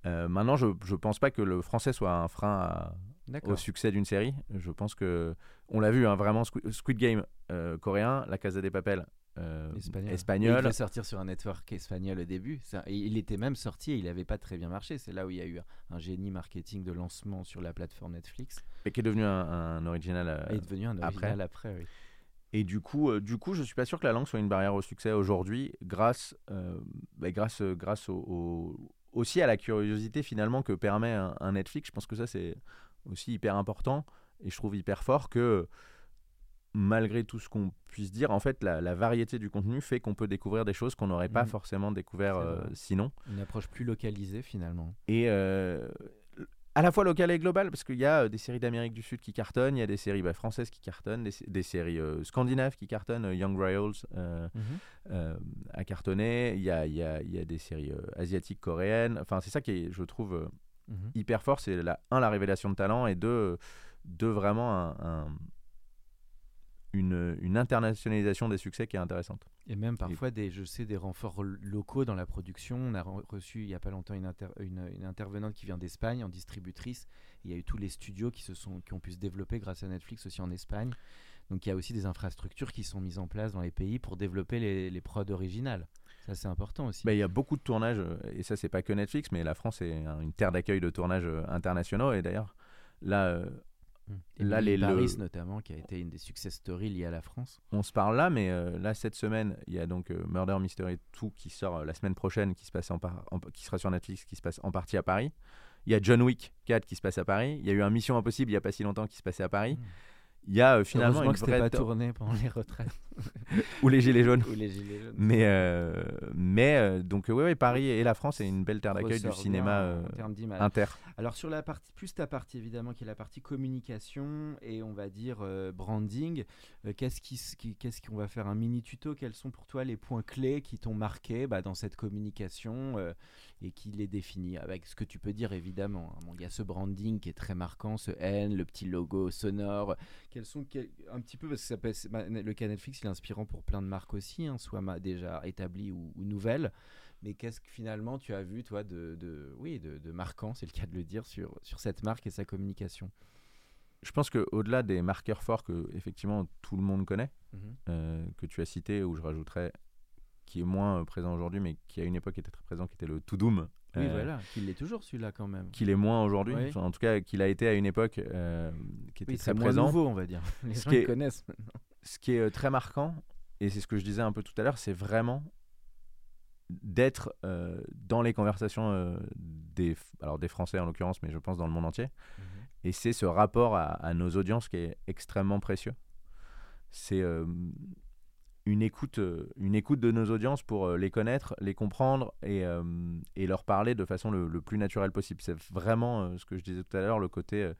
Euh, maintenant, je, je pense pas que le français soit un frein à- au succès d'une série. Je pense que on l'a vu, hein, vraiment Squid, Game euh, coréen, La Casa des Papel euh, Espagnol. espagnol. Il devait sortir sur un network espagnol au début. Ça- il était même sorti et il n'avait pas très bien marché. C'est là où il y a eu un, génie marketing de lancement sur la plateforme Netflix. et qui est devenu un, un original. euh, et est devenu un après. original après. oui. Et du coup, euh, du coup, je suis pas sûr que la langue soit une barrière au succès aujourd'hui, grâce, euh, bah, grâce, grâce au, au- aussi à la curiosité finalement que permet un, un Netflix. Je pense que ça c'est aussi hyper important et je trouve hyper fort que malgré tout ce qu'on puisse dire, en fait, la, la variété du contenu fait qu'on peut découvrir des choses qu'on n'aurait pas Mhm. forcément découvert euh, sinon. Une approche plus localisée finalement. Et euh, à la fois local et global, parce qu'il y a euh, des séries d'Amérique du Sud qui cartonnent, il y a des séries bah, françaises qui cartonnent, des, sé- des séries euh, scandinaves qui cartonnent, Young Royals euh, a cartonné, il y a, y a- y a des séries asiatiques, coréennes, enfin c'est ça qui est, je trouve, Mhm. hyper fort, c'est la, un, la révélation de talent, et deux, deux vraiment un- un- une, une internationalisation des succès qui est intéressante. Et même parfois, des, je sais, des renforts locaux dans la production. On a re- reçu il n'y a pas longtemps une, inter- une- une intervenante qui vient d'Espagne en distributrice. Il y a eu tous les studios qui, se sont, qui ont pu se développer grâce à Netflix aussi en Espagne. Donc il y a aussi des infrastructures qui sont mises en place dans les pays pour développer les, les prods originales. Ça, c'est important aussi. Bah, il y a beaucoup de tournages, euh, et ça, c'est pas que Netflix, mais la France est un- une terre d'accueil de tournages euh, internationaux. Et d'ailleurs, là, euh, Et là, les- le- Paris notamment, qui a été une des success stories liées à la France. on se parle là, mais euh, là, cette semaine, il y a donc euh, Murder Mystery 2 qui sort euh, la semaine prochaine, qui, se passe en par- en- qui sera sur Netflix, qui se passe en partie à Paris. Il y a John Wick 4 qui se passe à Paris. Il y a eu un Mission Impossible il n'y a pas si longtemps qui se passait à Paris. Mm. Il y a euh, finalement une que vraie pas tourné pendant les retraites ou les Gilets jaunes. ou les gilets jaunes. Mais, euh, mais euh, donc, oui, ouais, Paris et la France est une belle terre d'accueil du cinéma euh, en inter. Alors sur la partie, plus ta partie évidemment qui est la partie communication et on va dire euh, branding, euh, qu'est-ce qui, qu'est-ce qu'on va faire un mini tuto? Quels sont pour toi les points clés qui t'ont marqué bah, dans cette communication euh, et qui les définit avec ce que tu peux dire évidemment. hein? Bon, Il y a ce branding qui est très marquant, ce N, le petit logo sonore. Quels sont un petit peu parce que ça peut être- le cas Netflix il est inspirant pour plein de marques aussi, hein, soit déjà établies ou, ou nouvelles. Mais qu'est-ce que finalement tu as vu, toi, de, de- oui, de, de marquant, c'est le cas de le dire, sur, sur cette marque et sa communication? Je pense qu'au-delà des marqueurs forts que effectivement tout le monde connaît, euh, que tu as cité, où je rajouterais, qui est moins présent aujourd'hui, mais qui à une époque était très présent, qui était le To Doom. Oui, euh, voilà, qu'il l'est toujours celui-là quand même. Qu'il est moins aujourd'hui, Oui. En tout cas qu'il a été à une époque euh, qui était Oui, très moins présent. nouveau, on va dire. Les Ce gens qui est- connaissent maintenant. Ce qui est euh, très marquant, et c'est ce que je disais un peu tout à l'heure, c'est vraiment d'être euh, dans les conversations euh, des, alors des Français en l'occurrence, mais je pense dans le monde entier. Et c'est ce rapport à, à nos audiences qui est extrêmement précieux. C'est euh, une, écoute, euh, une écoute de nos audiences pour euh, les connaître, les comprendre et, euh, et leur parler de façon le, le plus naturelle possible. C'est vraiment euh, ce que je disais tout à l'heure, le côté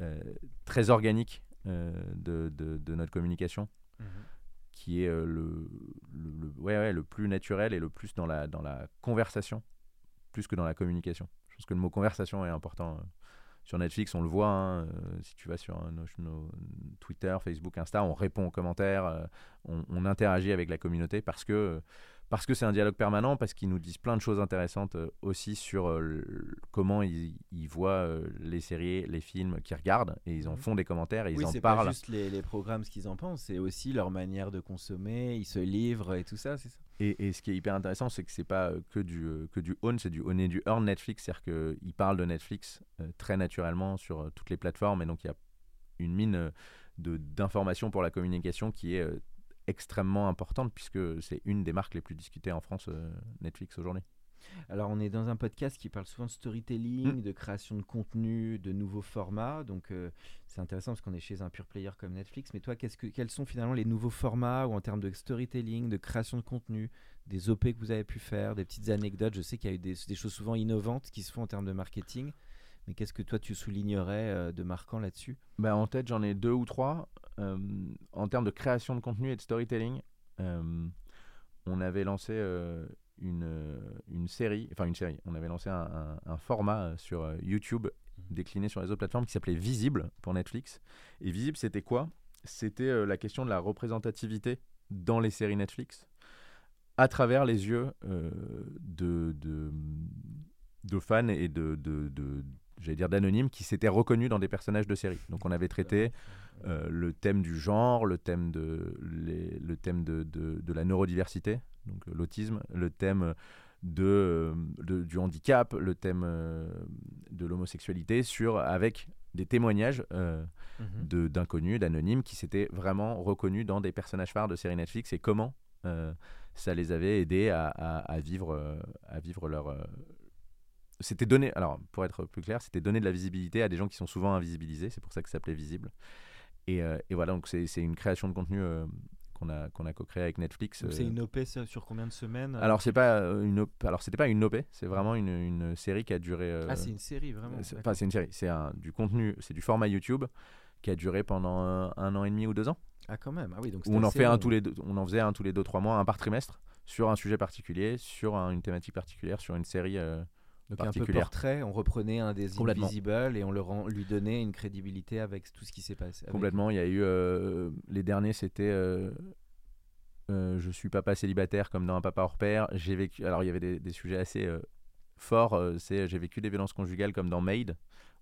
euh, très organique de, de- de notre communication qui est le, le, le- ouais, ouais, le plus naturel et le plus dans la, dans la conversation, plus que dans la communication. Je pense que le mot conversation est important. Sur Netflix, on le voit, hein, euh, si tu vas sur Twitter, Facebook, Insta, on répond aux commentaires, euh, on, on interagit avec la communauté parce que euh, parce que c'est un dialogue permanent, parce qu'ils nous disent plein de choses intéressantes euh, aussi sur euh, le- comment ils, ils voient euh, les séries, les films qu'ils regardent, et ils en Mhm. font des commentaires, et ils en c'est parlent. pas juste les, les programmes, ce qu'ils en pensent, c'est aussi leur manière de consommer, ils se livrent et tout ça, c'est ça Et, et ce qui est hyper intéressant, c'est que c'est pas que du, que du own, c'est du own et du earn Netflix. C'est-à-dire qu'ils parlent de Netflix très naturellement sur toutes les plateformes. Et donc, il y a une mine d'informations pour la communication qui est extrêmement importante puisque c'est une des marques les plus discutées en France, euh, Netflix aujourd'hui. Alors, on est dans un podcast qui parle souvent de storytelling, de création de contenu, de nouveaux formats. Donc, euh, c'est intéressant parce qu'on est chez un pure player comme Netflix. Mais toi, qu'est-ce que, quels sont finalement les nouveaux formats ou en termes de storytelling, de création de contenu, des OP que vous avez pu faire, des petites anecdotes? Je sais qu'il y a eu des, des choses souvent innovantes qui se font en termes de marketing. Mais qu'est-ce que toi, tu soulignerais euh, de marquant là-dessus? Bah, en tête, j'en ai deux ou trois. Euh, en termes de création de contenu et de storytelling, euh, on avait lancé euh, une, une série, enfin une série, on avait lancé un, un- un format sur euh, YouTube décliné sur les autres plateformes qui s'appelait Visible pour Netflix. Et Visible, c'était quoi? C'était euh, la question de la représentativité dans les séries Netflix à travers les yeux euh, de, de, de fans et de, de, de- j'allais dire d'anonymes qui s'étaient reconnus dans des personnages de séries. Donc on avait traité euh, le thème du genre, le thème de, les- le thème de, de, de la neurodiversité, donc euh, l'autisme, le thème de, euh, de- du handicap, le thème de l'homosexualité, sur avec des témoignages euh, Mhm. de- d'inconnus, d'anonymes qui s'étaient vraiment reconnus dans des personnages phares de séries Netflix et comment euh, ça les avait aidés à, à- à vivre, à vivre leur. C'était donné, alors pour être plus clair, c'était donner de la visibilité à des gens qui sont souvent invisibilisés, c'est pour ça que ça s'appelait Visible. Et, euh, et voilà, donc c'est une création de contenu euh, qu'on a, qu'on a co-créé avec Netflix. C'est euh, une OP sur combien de semaines alors c'est pas une op- alors c'était pas une OP, c'est vraiment une, une série qui a duré. euh, Ah, c'est une série, vraiment. Enfin c'est une série, c'est du contenu, c'est du format YouTube qui a duré pendant un, un an et demi ou deux ans. Ah, quand même. Ah oui, donc on en fait un tous les deux, on en faisait un tous les deux trois mois, un par trimestre sur un sujet particulier, sur un- une thématique particulière, sur une série. Donc un peu portrait, on reprenait un des. Invisible et on rend- lui donnait une crédibilité avec tout ce qui s'est passé. avec- Complètement. Il y a eu euh, les derniers, c'était euh, euh, je suis papa célibataire comme dans un papa hors pair. J'ai vécu. Alors il y avait des, des sujets assez forts. c'est j'ai vécu des violences conjugales comme dans Maid.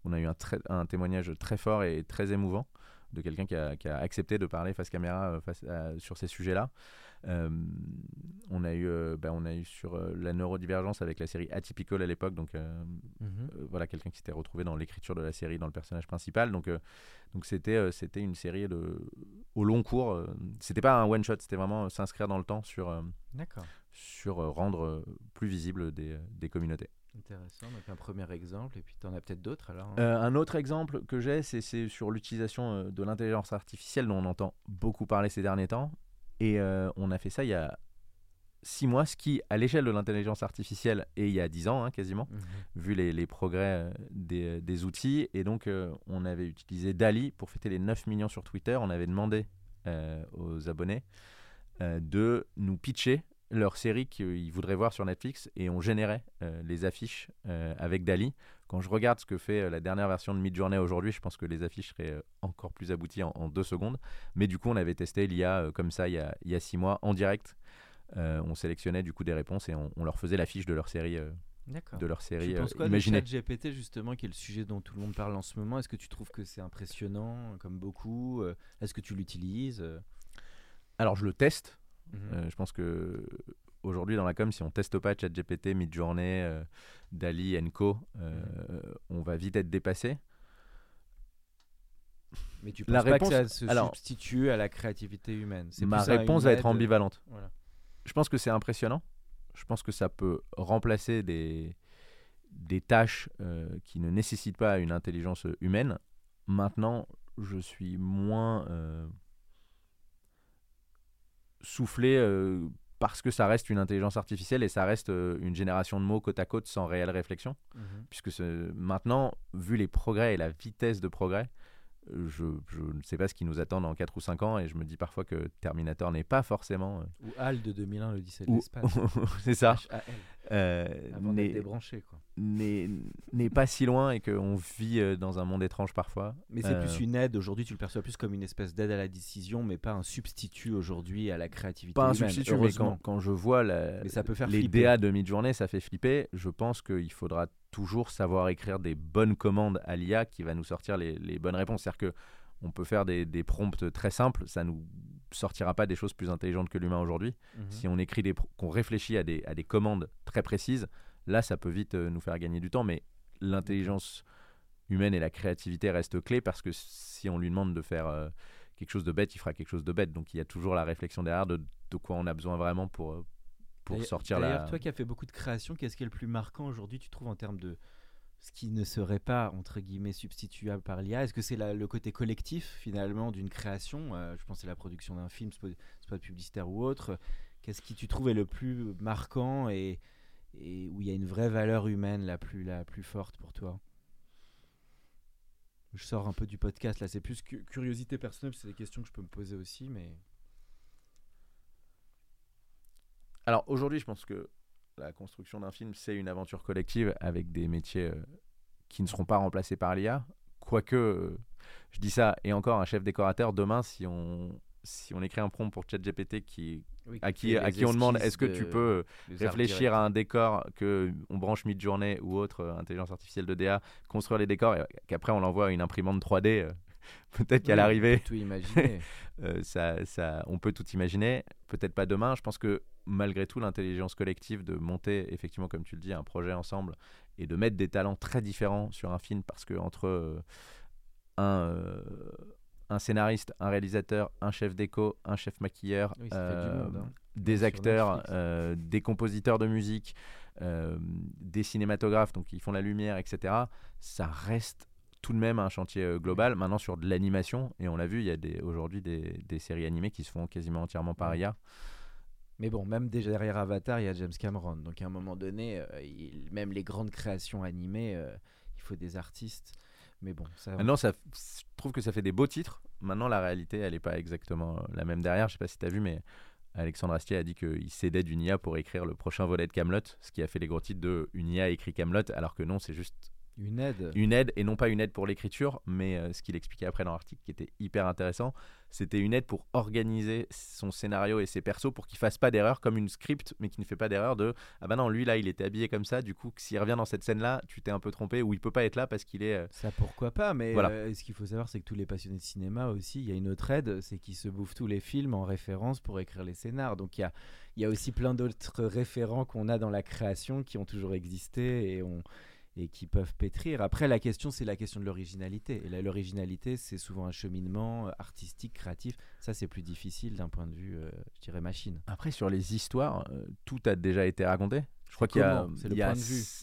On a eu un, très- un témoignage très fort et très émouvant de quelqu'un qui a, qui a accepté de parler face caméra face à- sur ces sujets-là. Euh, on a eu, euh, bah, on a eu sur euh, la neurodivergence avec la série Atypical à l'époque, donc Mhm. voilà quelqu'un qui s'était retrouvé dans l'écriture de la série dans le personnage principal donc donc c'était c'était une série de au long cours c'était pas un one shot c'était vraiment s'inscrire dans le temps sur D'accord. sur rendre plus visible des, des communautés Intéressant. Donc un premier exemple et puis tu en as peut-être d'autres alors. hein. Euh, un autre exemple que j'ai c'est c'est sur l'utilisation de l'intelligence artificielle dont on entend beaucoup parler ces derniers temps et euh, on a fait ça il y a six mois ce qui à l'échelle de l'intelligence artificielle et il y a dix ans hein, quasiment Mhm. vu les, les progrès euh, des, des outils. Et donc, euh, on avait utilisé Dali pour fêter les 9 millions sur Twitter. On avait demandé euh, aux abonnés euh, de nous pitcher leur série qu'ils voudraient voir sur Netflix et on générait euh, les affiches euh, avec Dali. Quand je regarde ce que fait euh, la dernière version de Midjourney aujourd'hui, je pense que les affiches seraient encore plus abouties en, en deux secondes. Mais du coup, on avait testé l'IA comme ça il y, a, il y a six mois en direct. On sélectionnait du coup des réponses et on, on leur faisait l'affiche de leur série, D'accord. de leur Tu série penses euh, quoi imaginée. de ChatGPT justement, qui est le sujet dont tout le monde parle en ce moment? Est-ce que tu trouves que c'est impressionnant, comme beaucoup Est-ce que tu l'utilises Alors je le teste. Mhm. Euh, je pense que aujourd'hui dans la com, si on teste pas ChatGPT, Midjourney, euh, Dali, Co, euh, on va vite être dépassé. Mais tu penses la pas réponse- que ça se alors- substitue à la créativité humaine? Ma réponse va être aide- ambivalente. Voilà. Je pense que c'est impressionnant. Je pense que ça peut remplacer des, des tâches euh, qui ne nécessitent pas une intelligence humaine. Maintenant, je suis moins euh, soufflé euh, parce que ça reste une intelligence artificielle et ça reste euh, une génération de mots côte à côte sans réelle réflexion. Mhm. puisque maintenant, vu les progrès et la vitesse de progrès, je, je ne sais pas ce qui nous attend dans 4 ou 5 ans et je me dis parfois que Terminator n'est pas forcément... euh, Ou HAL de 2001, l'Odyssée de ou- l'espace. c'est ça, euh, n'est débranché. Quoi. n'est- n'est pas si loin et qu'on vit euh, dans un monde étrange parfois. Mais c'est Euh, plus une aide, aujourd'hui tu le perçois plus comme une espèce d'aide à la décision, mais pas un substitut aujourd'hui à la créativité Pas un humaine, substitut, mais heureusement. quand, quand je vois la- Mais ça peut faire les flipper. DA de mid-journée, ça fait flipper. Je pense qu'il faudra toujours savoir écrire des bonnes commandes à l'IA qui va nous sortir les, les bonnes réponses. C'est-à-dire que on peut faire des, des prompts très simples, ça nous sortira pas des choses plus intelligentes que l'humain aujourd'hui. Mhm. Si on écrit des, qu'on réfléchit à des, à des commandes très précises, là, ça peut vite euh, nous faire gagner du temps. Mais l'intelligence humaine et la créativité restent clés parce que si on lui demande de faire euh, quelque chose de bête, il fera quelque chose de bête. Donc il y a toujours la réflexion derrière de, de quoi on a besoin vraiment pour, euh, pour D'ailleurs- sortir D'ailleurs, la. toi qui as fait beaucoup de créations, qu'est-ce qui est le plus marquant aujourd'hui, tu trouves, en termes de ce qui ne serait pas, entre guillemets, substituable par l'IA Est-ce que c'est le côté collectif, finalement, d'une création? Euh, Je pense c'est la production d'un film, spot, publicitaire ou autre. Qu'est-ce qui, tu trouves, est le plus marquant et, et où il y a une vraie valeur humaine la plus, la plus forte pour toi? Je sors un peu du podcast, là, c'est plus cu- curiosité personnelle, c'est des questions que je peux me poser aussi, mais... Alors aujourd'hui, je pense que la construction d'un film, c'est une aventure collective avec des métiers euh, qui ne seront pas remplacés par l'IA. Quoique, euh, je dis ça, et encore un chef décorateur, demain, si on, si on écrit un prompt pour ChatGPT qui, à qui, à qui on demande est-ce que tu peux réfléchir à un décor que on branche mid-journée ou autre euh, intelligence artificielle de DA, construire les décors et qu'après on l'envoie à une imprimante 3D, euh, peut-être qu'à l'arrivée, tout imaginer. euh, ça, ça, on peut tout imaginer. Peut-être pas demain. Je pense que malgré tout, l'intelligence collective de monter, effectivement, comme tu le dis, un projet ensemble et de mettre des talents très différents sur un film, parce que entre euh, un, euh, un scénariste, un réalisateur, un chef déco, un chef maquilleur, Oui, ça fait du monde, hein. des acteurs, euh, des compositeurs de musique, euh, des cinématographes, donc ils font la lumière, etc. Ça reste tout de même un chantier euh, global. Maintenant sur de l'animation, et on l'a vu, il y a aujourd'hui des, des séries animées qui se font quasiment entièrement par IA. Mais bon, même déjà derrière Avatar, il y a James Cameron. Donc à un moment donné, euh, il- même les grandes créations animées, euh, il faut des artistes. Mais bon, ça. Maintenant, ça, je trouve que ça fait des beaux titres. Maintenant, la réalité, elle n'est pas exactement la même derrière. Je sais pas si tu as vu, mais Alexandre Astier a dit qu'il s'aidait d'une IA pour écrire le prochain volet de Camelot, ce qui a fait les gros titres de une IA écrit Camelot, alors que non, c'est juste Une aide. une aide et non pas une aide pour l'écriture, mais euh, ce qu'il expliquait après dans l'article qui était hyper intéressant, c'était une aide pour organiser son scénario et ses persos pour qu'il fasse pas d'erreur comme une script, mais qui ne fait pas d'erreur de ah bah non lui là il était habillé comme ça, du coup s'il revient dans cette scène là, tu t'es un peu trompé ou il peut pas être là parce qu'il est euh, Ça pourquoi pas, mais Voilà. euh, ce qu'il faut savoir, c'est que tous les passionnés de cinéma aussi, il y a une autre aide, c'est qu'ils se bouffent tous les films en référence pour écrire les scénars. Donc il y a, il y a aussi plein d'autres référents qu'on a dans la création qui ont toujours existé et, on, et qui peuvent pétrir. Après, la question, c'est la question de l'originalité. Et là, l'originalité, c'est souvent un cheminement euh, artistique, créatif. Ça, c'est plus difficile d'un point de vue, euh, je dirais, machine. Après, sur les histoires, euh, tout a déjà été raconté. Je crois qu'il y a, il y a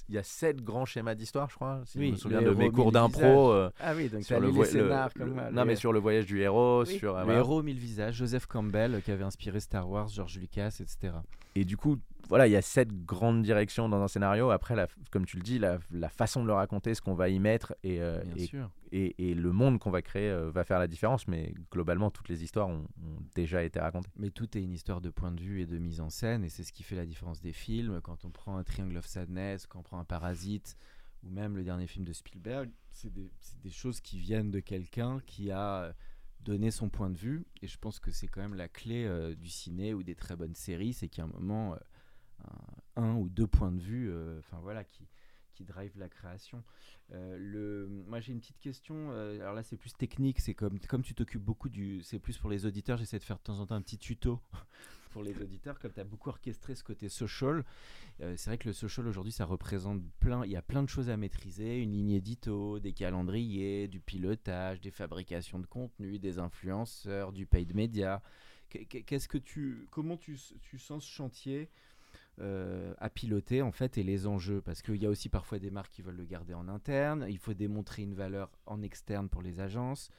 il a sept grands schémas d'histoire, je crois. Si Oui, je me souviens de mes cours d'impro. euh, Ah oui, donc sur le, les scénars le- comme non, mais sur le voyage du héros, Oui, sur. le héros mille visages, Joseph Campbell, qui avait inspiré Star Wars, George Lucas, etc. Et du coup, voilà, il y a sept grandes directions dans un scénario. Après, la- comme tu le dis, la, la façon de le raconter, ce qu'on va y mettre et, euh, et, sûr. et- et le monde qu'on va créer euh, va faire la différence. Mais globalement, toutes les histoires ont, ont déjà été racontées. Mais tout est une histoire de point de vue et de mise en scène, et c'est ce qui fait la différence des films. Quand on prend un Triangle of Sadness, quand on prend un Parasite, ou même le dernier film de Spielberg, c'est des, choses qui viennent de quelqu'un qui a euh, donné son point de vue. Et je pense que c'est quand même la clé euh, du ciné ou des très bonnes séries, c'est a un moment, euh, un, ou deux points de vue, euh, enfin voilà, qui qui drive la création. Euh, le, moi j'ai une petite question. euh, alors là c'est plus technique. C'est comme comme tu t'occupes beaucoup du. C'est plus pour les auditeurs. J'essaie de faire de temps en temps un petit tuto pour les auditeurs. Comme tu as beaucoup orchestré ce côté social. c'est vrai que le social aujourd'hui ça représente plein. Il y a plein de choses à maîtriser. Une ligne édito, des calendriers, du pilotage, des fabrications de contenu, des influenceurs, du paid media. Qu'est- Qu'est-ce que tu, comment tu, tu sens ce chantier euh, à piloter en fait et les enjeux parce qu'il y a aussi parfois des marques qui veulent le garder en interne, il faut démontrer une valeur en externe pour les agences.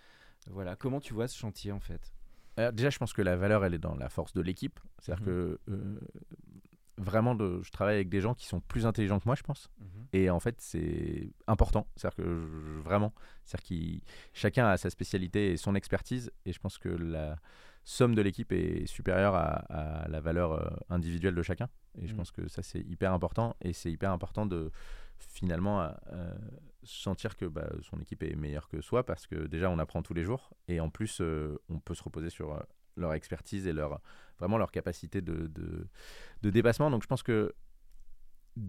Voilà, comment tu vois ce chantier en fait? Alors, déjà, je pense que la valeur, elle est dans la force de l'équipe. C'est-à-dire Mhm. que euh, vraiment, de, je travaille avec des gens qui sont plus intelligents que moi, je pense. Et en fait, c'est important. C'est-à-dire que je- vraiment, c'est-à-dire que chacun a sa spécialité et son expertise. Et je pense que la somme de l'équipe est supérieure à, à la valeur euh, individuelle de chacun. Et je Mm. pense que ça, c'est hyper important. Et c'est hyper important de finalement euh, sentir que bah, son équipe est meilleure que soi parce que déjà, on apprend tous les jours. Et en plus, euh, on peut se reposer sur euh, leur expertise et leur, vraiment leur capacité de, de, de dépassement. Donc je pense que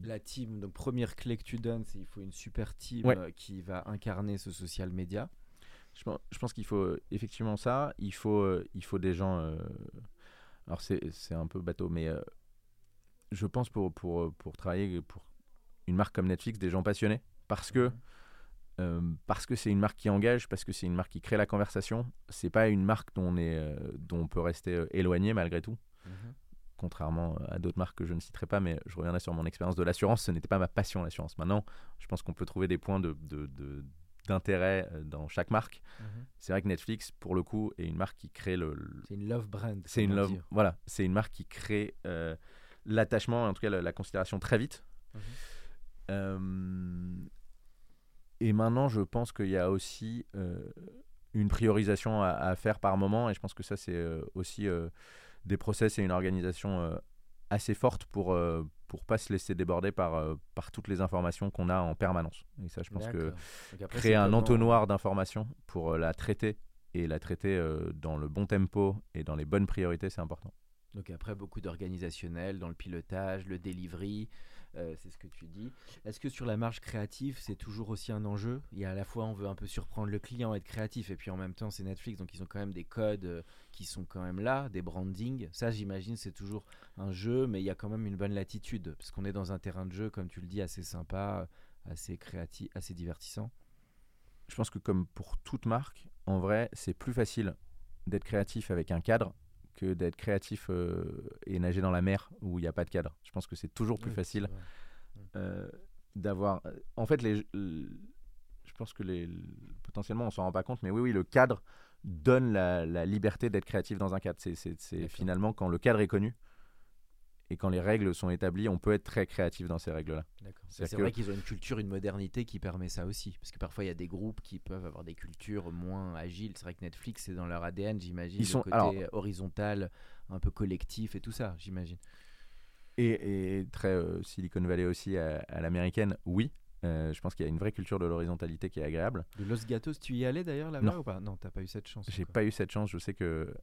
La team, donc première clé que tu donnes, c'est il faut une super team Ouais. qui va incarner ce social media. Je pense, je pense qu'il faut effectivement ça. Il faut, il faut des gens. alors, c'est c'est un peu bateau, mais je pense pour, pour, euh, pour travailler pour une marque comme Netflix, des gens passionnés. Parce que euh, parce que c'est une marque qui engage, parce que c'est une marque qui crée la conversation. C'est pas une marque dont on, est, euh, dont on peut rester euh, éloigné malgré tout. contrairement à d'autres marques que je ne citerai pas, mais je reviendrai sur mon expérience de l'assurance, ce n'était pas ma passion l'assurance. Maintenant, je pense qu'on peut trouver des points de, d'intérêt euh, dans chaque marque. Mhm. C'est vrai que Netflix, pour le coup, est une marque qui crée le. C'est une love brand. C'est une love. Voilà, c'est une marque qui crée l'attachement, en tout cas la, considération très vite. Mhm. Euh, et maintenant, je pense qu'il y a aussi une priorisation à, faire par moment, et je pense que ça, c'est aussi des process et une organisation assez forte pour pour pas se laisser déborder par, euh, par toutes les informations qu'on a en permanence. Et ça, je pense que créer un entonnoir d'informations pour euh, la traiter et la traiter euh, dans le bon tempo et dans les bonnes priorités, c'est important. Donc après, beaucoup d'organisationnel dans le pilotage, le delivery, euh, c'est ce que tu dis. Est-ce que sur la marge créative, c'est toujours aussi un enjeu? Il y a à la fois, on veut un peu surprendre le client, être créatif, et puis en même temps, c'est Netflix, donc ils ont quand même des codes euh, qui sont quand même là, des brandings. Ça, j'imagine, c'est toujours un jeu, mais il y a quand même une bonne latitude, parce qu'on est dans un terrain de jeu, comme tu le dis, assez sympa, assez créatif, assez divertissant. Je pense que comme pour toute marque, en vrai, c'est plus facile d'être créatif avec un cadre que d'être créatif euh, et nager dans la mer où il n'y a pas de cadre. Je pense que c'est toujours plus facile euh, d'avoir. Euh, en fait, les, je pense que les, potentiellement on s'en rend pas compte, mais oui, oui, le cadre donne la, la liberté d'être créatif dans un cadre. C'est finalement quand le cadre est connu, et quand les règles sont établies, on peut être très créatif dans ces règles-là. C'est vrai qu'ils ont une culture, une modernité qui permet ça aussi. Parce que parfois, il y a des groupes qui peuvent avoir des cultures moins agiles. C'est vrai que Netflix, c'est dans leur ADN, j'imagine. Ils sont le côté horizontal, un peu collectif et tout ça, j'imagine. Et, très euh, Silicon Valley aussi à, l'américaine, oui. Euh, je pense qu'il y a une vraie culture de l'horizontalité qui est agréable. De Los Gatos, tu y allais d'ailleurs là-bas ou pas? Non, t'as pas eu cette chance. J'ai pas eu cette chance. Je sais que euh,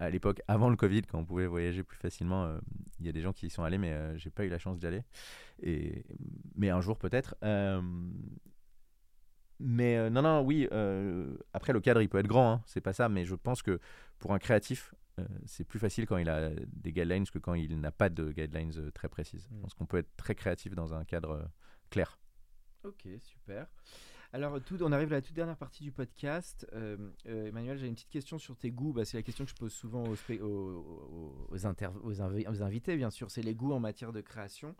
à l'époque, avant le Covid, quand on pouvait voyager plus facilement, euh, il y a des gens qui y sont allés, mais euh, j'ai pas eu la chance d'y aller. Et, mais un jour peut-être. Euh, mais non, non, oui. après, le cadre, il peut être grand, hein, c'est pas ça. Mais je pense que pour un créatif, c'est plus facile quand il a des guidelines que quand il n'a pas de guidelines très précises. Je mm. pense qu'on peut être très créatif dans un cadre clair. Ok, super. Alors, tout, on arrive à la toute dernière partie du podcast. Euh, euh, Emmanuel, j'ai une petite question sur tes goûts. Bah, c'est la question que je pose souvent aux, aux, invités, bien sûr. C'est les goûts en matière de création.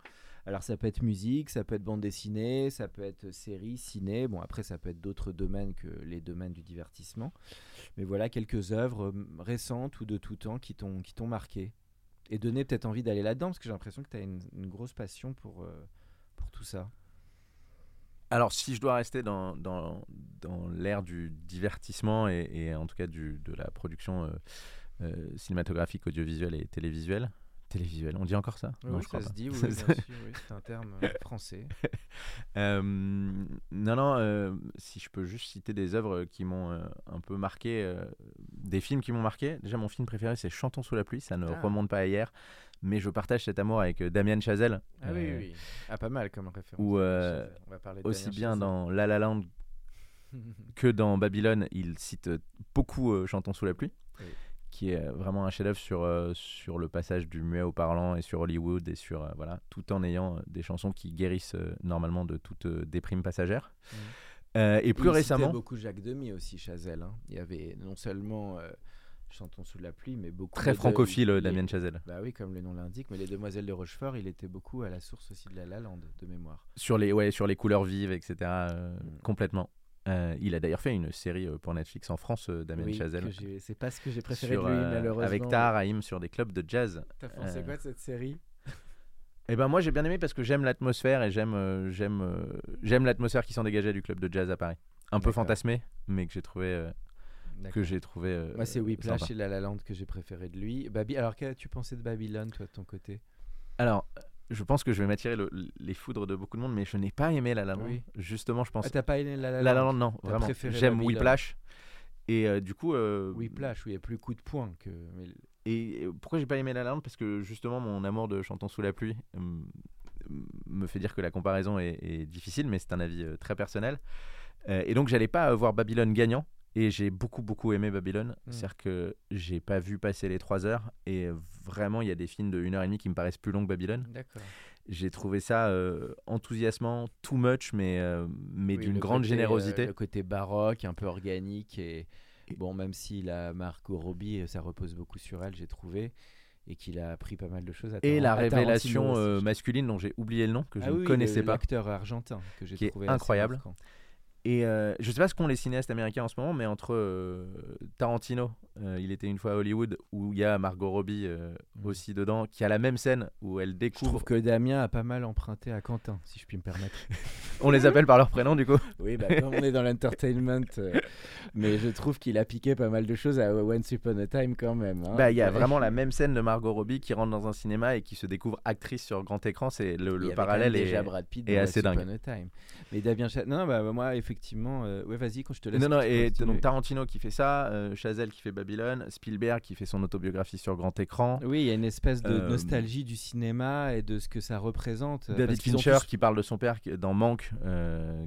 Alors, ça peut être musique, ça peut être bande dessinée, ça peut être série, ciné. Bon, après, ça peut être d'autres domaines que les domaines du divertissement. Mais voilà quelques œuvres euh, récentes ou de tout temps qui t'ont marqué et donné peut-être envie d'aller là-dedans parce que j'ai l'impression que tu as une, grosse passion pour, pour tout ça. Alors, si je dois rester dans, dans, dans l'ère du divertissement et, en tout cas du, de la production euh, euh, cinématographique, audiovisuelle et télévisuelle, télévisuelle, on dit encore ça? Non, je crois ça se dit, oui, bien sûr, oui, c'est un terme euh, français. non, non, si je peux juste citer des œuvres qui m'ont un peu marqué, des films qui m'ont marqué. Déjà, mon film préféré, c'est Chantons sous la pluie, ça ne ah. remonte pas à hier mais je partage cet amour avec euh, Damien Chazelle. Ah oui, euh, oui, Ah, pas mal comme référence. Ou euh, aussi bien dans La La Land que dans Babylone, il cite beaucoup Chantons sous la pluie, qui est vraiment un chef-d'œuvre sur, sur le passage du muet au parlant et sur Hollywood et sur voilà, tout en ayant des chansons qui guérissent normalement de toute déprime passagère. Mmh. et plus il récemment, beaucoup Jacques Demy aussi, Chazelle. Hein. Il y avait non seulement Chantons sous la pluie, mais beaucoup. Très francophile, euh, Damien Chazelle. Bah oui, comme le nom l'indique, mais les Demoiselles de Rochefort, il était beaucoup à la source aussi de la La de mémoire. Sur les, ouais, sur les couleurs vives, etc. Euh, mm. Complètement. Euh, il a d'ailleurs fait une série pour Netflix en France, Damien oui, Chazelle. C'est pas ce que j'ai préféré de lui, malheureusement. Avec Tahar Haïm sur des clubs de jazz. T'as pensé quoi de cette série? Eh ben moi j'ai bien aimé parce que j'aime l'atmosphère et j'aime j'aime j'aime l'atmosphère qui s'en dégageait du club de jazz à Paris. Un peu fantasmé, mais que j'ai trouvé que j'ai trouvé. Euh, Moi, c'est Whiplash et La La Land que j'ai préféré de lui. Baby... Alors, qu'as-tu pensé de Babylone, toi, de ton côté? Alors, je pense que je vais m'attirer les foudres de beaucoup de monde, mais je n'ai pas aimé La La Land. Justement, je pense. Ah, t'as pas aimé La La Land La La Land, non, vraiment. J'aime Whiplash. Et euh, du coup. Euh, Whiplash, où il y a plus coup de poing que. Et pourquoi j'ai pas aimé La La Land? Parce que justement, mon amour de Chantons sous la pluie me fait dire que la comparaison est, est difficile, mais c'est un avis très personnel. et donc, j'allais pas voir Babylone gagnant et j'ai beaucoup, beaucoup aimé Babylone. Mm. C'est-à-dire que j'ai pas vu passer les 3 heures. Et vraiment, il y a des films de 1h30 qui me paraissent plus longs que Babylone. J'ai trouvé ça euh, enthousiasmant, too much, mais, euh, mais d'une grande générosité. Euh, le côté baroque, un peu organique. Et, bon, même si la marque Robbie, ça repose beaucoup sur elle, j'ai trouvé. et qu'il a appris pas mal de choses à Et la à révélation euh, je masculine dont j'ai oublié le nom, que je Ah ne oui, connaissais le- pas. L'acteur argentin que j'ai est trouvé assez incroyable. marquant. Et euh, je sais pas ce qu'ont les cinéastes américains en ce moment, mais entre euh, Tarantino, euh, il était une fois à Hollywood, où il y a Margot Robbie euh, Mhm. aussi dedans, qui a la même scène où elle Je découvre. trouve que Damien a pas mal emprunté à Quentin, si je puis me permettre. On les appelle par leur prénom du coup. Oui, bah, comme on est dans l'entertainment, euh, mais je trouve qu'il a piqué pas mal de choses à Once Upon a Time quand même. hein. Bah, il y a Ouais. vraiment la même scène de Margot Robbie qui rentre dans un cinéma et qui se découvre actrice sur grand écran. C'est le, parallèle est déjà Brad Pitt est dans assez Once dingue. Upon a Time. Mais Damien Cha- non, bah moi effectivement, euh, ouais vas-y quand je te laisse. Non, non, et donc Tarantino qui fait ça, euh, Chazelle qui fait Babylone, Spielberg qui fait son autobiographie sur grand écran, Oui, il y a une espèce de Euh, nostalgie du cinéma et de ce que ça représente. euh, David Fincher tous- qui parle de son père dans Manque,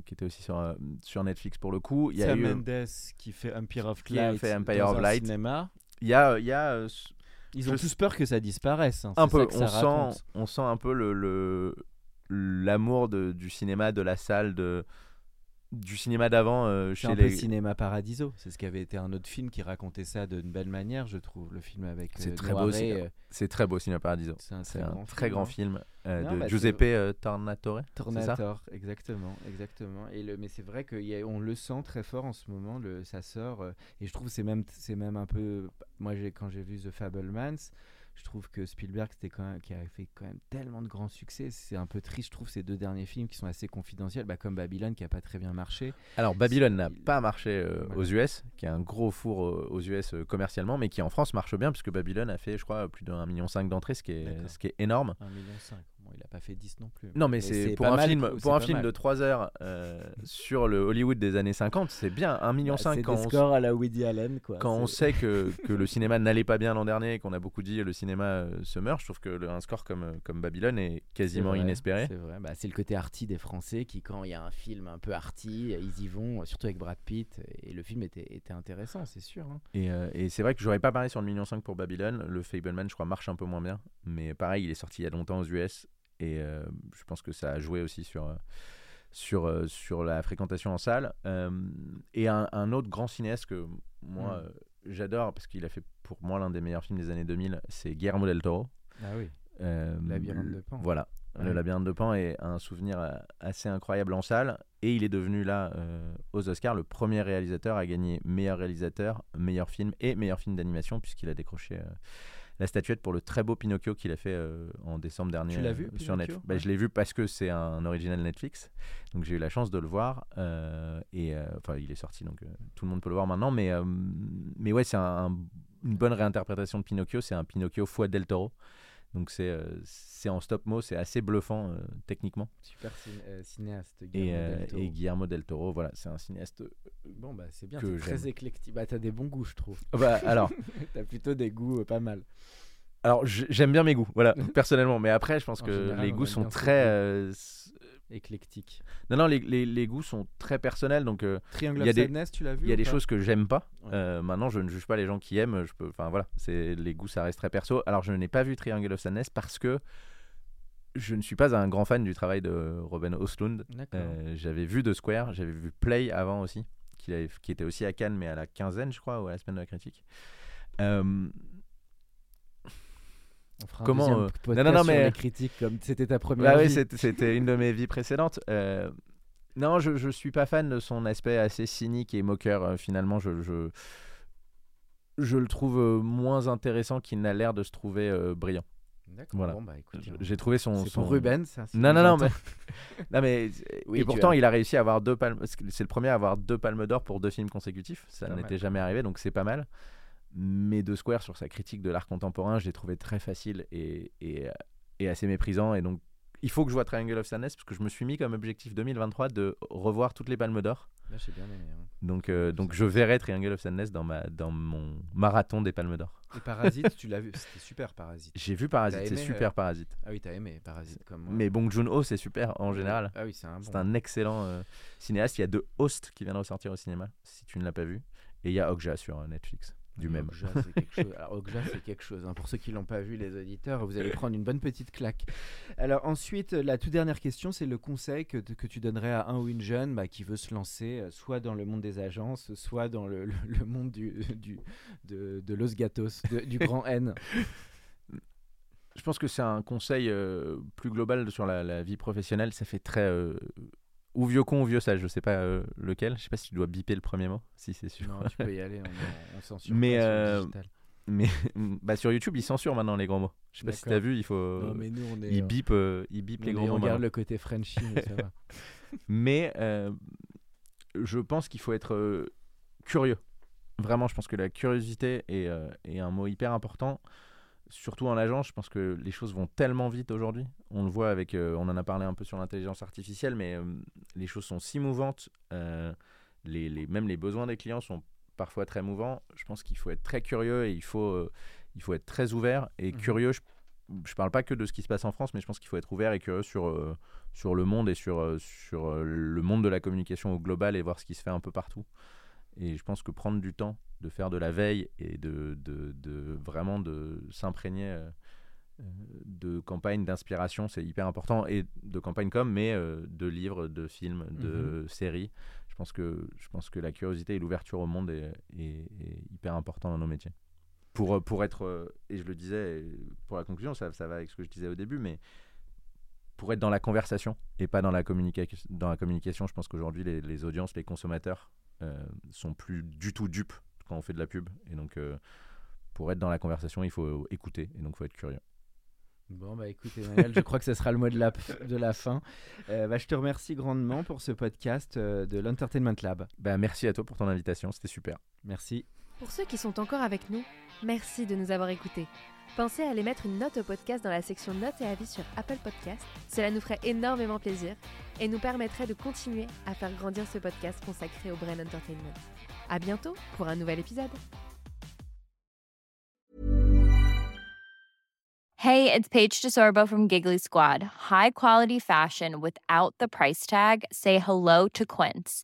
qui était aussi sur, sur Netflix pour le coup. Il y a, Sam eu, Mendes qui fait Empire of qui a Light fait Empire of Light. cinéma. il y a, il y a Ils ont Je- tous peur que ça disparaisse. hein, un peu, on sent, on sent un peu le, l'amour du cinéma, de la salle, de, du cinéma d'avant euh, chez un les. peu Cinéma Paradiso. C'est ce qui avait été un autre film qui racontait ça d'une belle manière, je trouve. Le film avec C'est euh, très beau euh, C'est très beau, Cinéma Paradiso. C'est un très un grand très film, grand hein. film euh, Non, de bah, Giuseppe euh, Tornatore. c'est ça? Tornator, exactement, exactement. Et le, mais c'est vrai qu'on le sent très fort en ce moment. Le, ça sort euh, et je trouve que c'est même, c'est même un peu. Moi, j'ai quand j'ai vu The Fablemans, je trouve que Spielberg, c'était quand même, qui a fait quand même tellement de grands succès. C'est un peu triste, je trouve, ces deux derniers films qui sont assez confidentiels, bah, comme Babylone qui a pas très bien marché. Alors Babylone n'a pas marché euh, Voilà. aux US, qui est un gros four euh, aux US euh, commercialement, mais qui en France marche bien puisque Babylone a fait, je crois, plus d'un million cinq d'entrées, ce qui est ce qui est énorme. 1,5 million. Il a pas fait 10 non plus. Non, mais Mais c'est pour un mal, film pour un film mal. de 3 heures euh, sur le Hollywood des années 50, c'est bien 1 million Bah, 5 c'est à la Woody Allen, quoi. quand on sait que, que le cinéma n'allait pas bien l'an dernier et qu'on a beaucoup dit le cinéma euh, se meurt, je trouve que le- un score comme, euh, comme Babylone est quasiment vrai, inespéré. C'est vrai, bah, c'est le côté arty des Français qui, quand il y a un film un peu arty, ils y vont, surtout avec Brad Pitt. Et le film était, était intéressant, c'est sûr. hein. Et, euh, et c'est vrai que j'aurais pas parlé sur le million 5 pour Babylone. Le Fableman, je crois, marche un peu moins bien. Mais pareil, il est sorti il y a longtemps aux US. Et euh, je pense que ça a joué aussi sur, euh, sur, euh, sur la fréquentation en salle. Et un, un autre grand cinéaste que moi, Mm. j'adore, parce qu'il a fait pour moi l'un des meilleurs films des années 2000, c'est Guillermo del Toro. Ah oui. Labyrinthe de Pan. Voilà. Ah le labyrinthe de Pan est un souvenir assez incroyable en salle. Et il est devenu là, euh, aux Oscars, le premier réalisateur à gagner meilleur réalisateur, meilleur film et meilleur film d'animation, puisqu'il a décroché euh, la statuette pour le très beau Pinocchio qu'il a fait euh, en décembre dernier Tu l'as euh, vu, sur Pinocchio Netflix? Bah. Je l'ai vu parce que c'est un original Netflix. Donc j'ai eu la chance de le voir. euh, et enfin, il est sorti, donc tout le monde peut le voir maintenant. Mais, mais ouais, c'est un- un- une bonne réinterprétation de Pinocchio. C'est un Pinocchio fois Del Toro. Donc c'est euh, c'est en stop mo, c'est assez bluffant euh, techniquement. Super euh, cinéaste, Et, Guillermo euh, del Toro. et Guillermo del Toro, voilà, c'est un cinéaste. Bon, bah c'est bien, que très éclectique. Bah, t'as des bons goûts, je trouve. Bah, alors, t'as plutôt des goûts pas mal. alors j'aime bien mes goûts, voilà, personnellement. Mais après, je pense En que général, les goûts sont très. Éclectique. Non, non, les, les- les goûts sont très personnels. Donc, euh, Triangle of Sadness, tu l'as vu il y a des choses que j'aime pas. Ouais. Euh, maintenant, je ne juge pas les gens qui aiment. Je peux, enfin voilà, c'est les goûts, ça reste très perso. Alors, je n'ai pas vu Triangle of Sadness parce que je ne suis pas un grand fan du travail de Robin Oslund. Euh, j'avais vu The Square, j'avais vu Play avant aussi, qui, avait- qui était aussi à Cannes, mais à la quinzaine, je crois, ou à la semaine de la critique. Euh, On fera un comment, deuxième euh, podcast non, non, non, sur mais- les critiques comme c'était ta première bah oui, vie. c'était- c'était une de mes vies précédentes. Euh, non, je, je suis pas fan de son aspect assez cynique et moqueur. euh, finalement, je, je, je le trouve euh, moins intéressant qu'il n'a l'air de se trouver euh, brillant. D'accord. voilà. Bon, bah J'ai trouvé son. c'est son- pour Ruben, ça. si Non, non, non, mais, non, mais Oui, et pourtant as- il a réussi à avoir deux palmes. C'est le premier à avoir deux palmes d'or pour deux films consécutifs. Ça n'était jamais arrivé, donc c'est pas mal. Mais De Square sur sa critique de l'art contemporain, je l'ai trouvé très facile et, et, et assez méprisant. Et donc il faut que je vois Triangle of Sadness parce que je me suis mis comme objectif 2023 de revoir toutes les palmes d'or. Là, j'ai bien aimé. hein. Donc, euh, donc je verrai Triangle of Sadness dans, ma, dans mon marathon des palmes d'or. Et Parasite, tu l'as vu? C'était super Parasite. J'ai vu Parasite, c'est super euh, Parasite. Ah oui, t'as aimé Parasite comme moi. Mais Bong Joon-ho, c'est super en général. Ah oui, c'est un bon. C'est un excellent euh, cinéaste. Il y a deux Hosts qui viennent de ressortir au cinéma, si tu ne l'as pas vu. Et il y a Okja sur Netflix, du même. Okja, c'est quelque chose. Alors, Okja, c'est quelque chose. hein. Pour ceux qui l'ont pas vu, les auditeurs, vous allez prendre une bonne petite claque. Alors ensuite, la toute dernière question, c'est le conseil que, que tu donnerais à un ou une jeune bah, qui veut se lancer, euh, soit dans le monde des agences, soit dans le, le- le monde du, du- de, de Los Gatos, de- du grand N. je pense que c'est un conseil euh, plus global sur la, la vie professionnelle. Ça fait très euh, ou vieux con ou vieux sage. Je sais pas euh, lequel. Je sais pas si tu dois biper le premier mot. Si c'est sûr. Non, tu peux y aller, on, on censure Mais, euh. Mais bah, sur YouTube, ils censurent maintenant les gros mots. Je sais pas si t'as vu. Il faut. Non, mais nous, on est. ils euh, bipent, euh, ils bipent les est- gros on mots. regarde le côté Frenchy, mais ça va. Mais je pense qu'il faut être curieux. Vraiment, je pense que la curiosité est, est un mot hyper important. Surtout en agence, je pense que les choses vont tellement vite aujourd'hui. On le voit avec, euh, on en a parlé un peu sur l'intelligence artificielle, mais euh, les choses sont si mouvantes. euh, les, les- même les besoins des clients sont parfois très mouvants. Je pense qu'il faut être très curieux et il faut, il faut être très ouvert et Mhm. curieux. Je, je parle pas que de ce qui se passe en France, mais je pense qu'il faut être ouvert et curieux sur, sur le monde et sur, sur le monde de la communication au global et voir ce qui se fait un peu partout. Et je pense que prendre du temps, de faire de la veille et de, de, de vraiment de s'imprégner euh, euh, de campagnes d'inspiration, c'est hyper important. Et de campagnes comme, mais euh, de livres, de films, de séries. Je pense, que, je pense que la curiosité et l'ouverture au monde est, est- est hyper important dans nos métiers. Pour, pour être, et je le disais, pour la conclusion, ça, ça va avec ce que je disais au début, mais pour être dans la conversation et pas dans la, communication dans la communication, je pense qu'aujourd'hui, les, les audiences, les consommateurs sont plus du tout dupes quand on fait de la pub. Et donc, euh, pour être dans la conversation, il faut écouter et donc il faut être curieux. Bon, bah écoute, Emmanuel, je crois que ce sera le mot de la, de la fin. Euh, bah, je te remercie grandement pour ce podcast euh, de l'Entertainment Lab. Bah, merci à toi pour ton invitation, c'était super. Merci. Pour ceux qui sont encore avec nous, merci de nous avoir écoutés. Pensez à aller mettre une note au podcast dans la section notes et avis sur Apple Podcast. Cela nous ferait énormément plaisir et nous permettrait de continuer à faire grandir ce podcast consacré au Brain Entertainment. À bientôt pour un nouvel épisode. Hey, it's Paige DeSorbo from Giggly Squad. High quality fashion without the price tag. Say hello to Quince.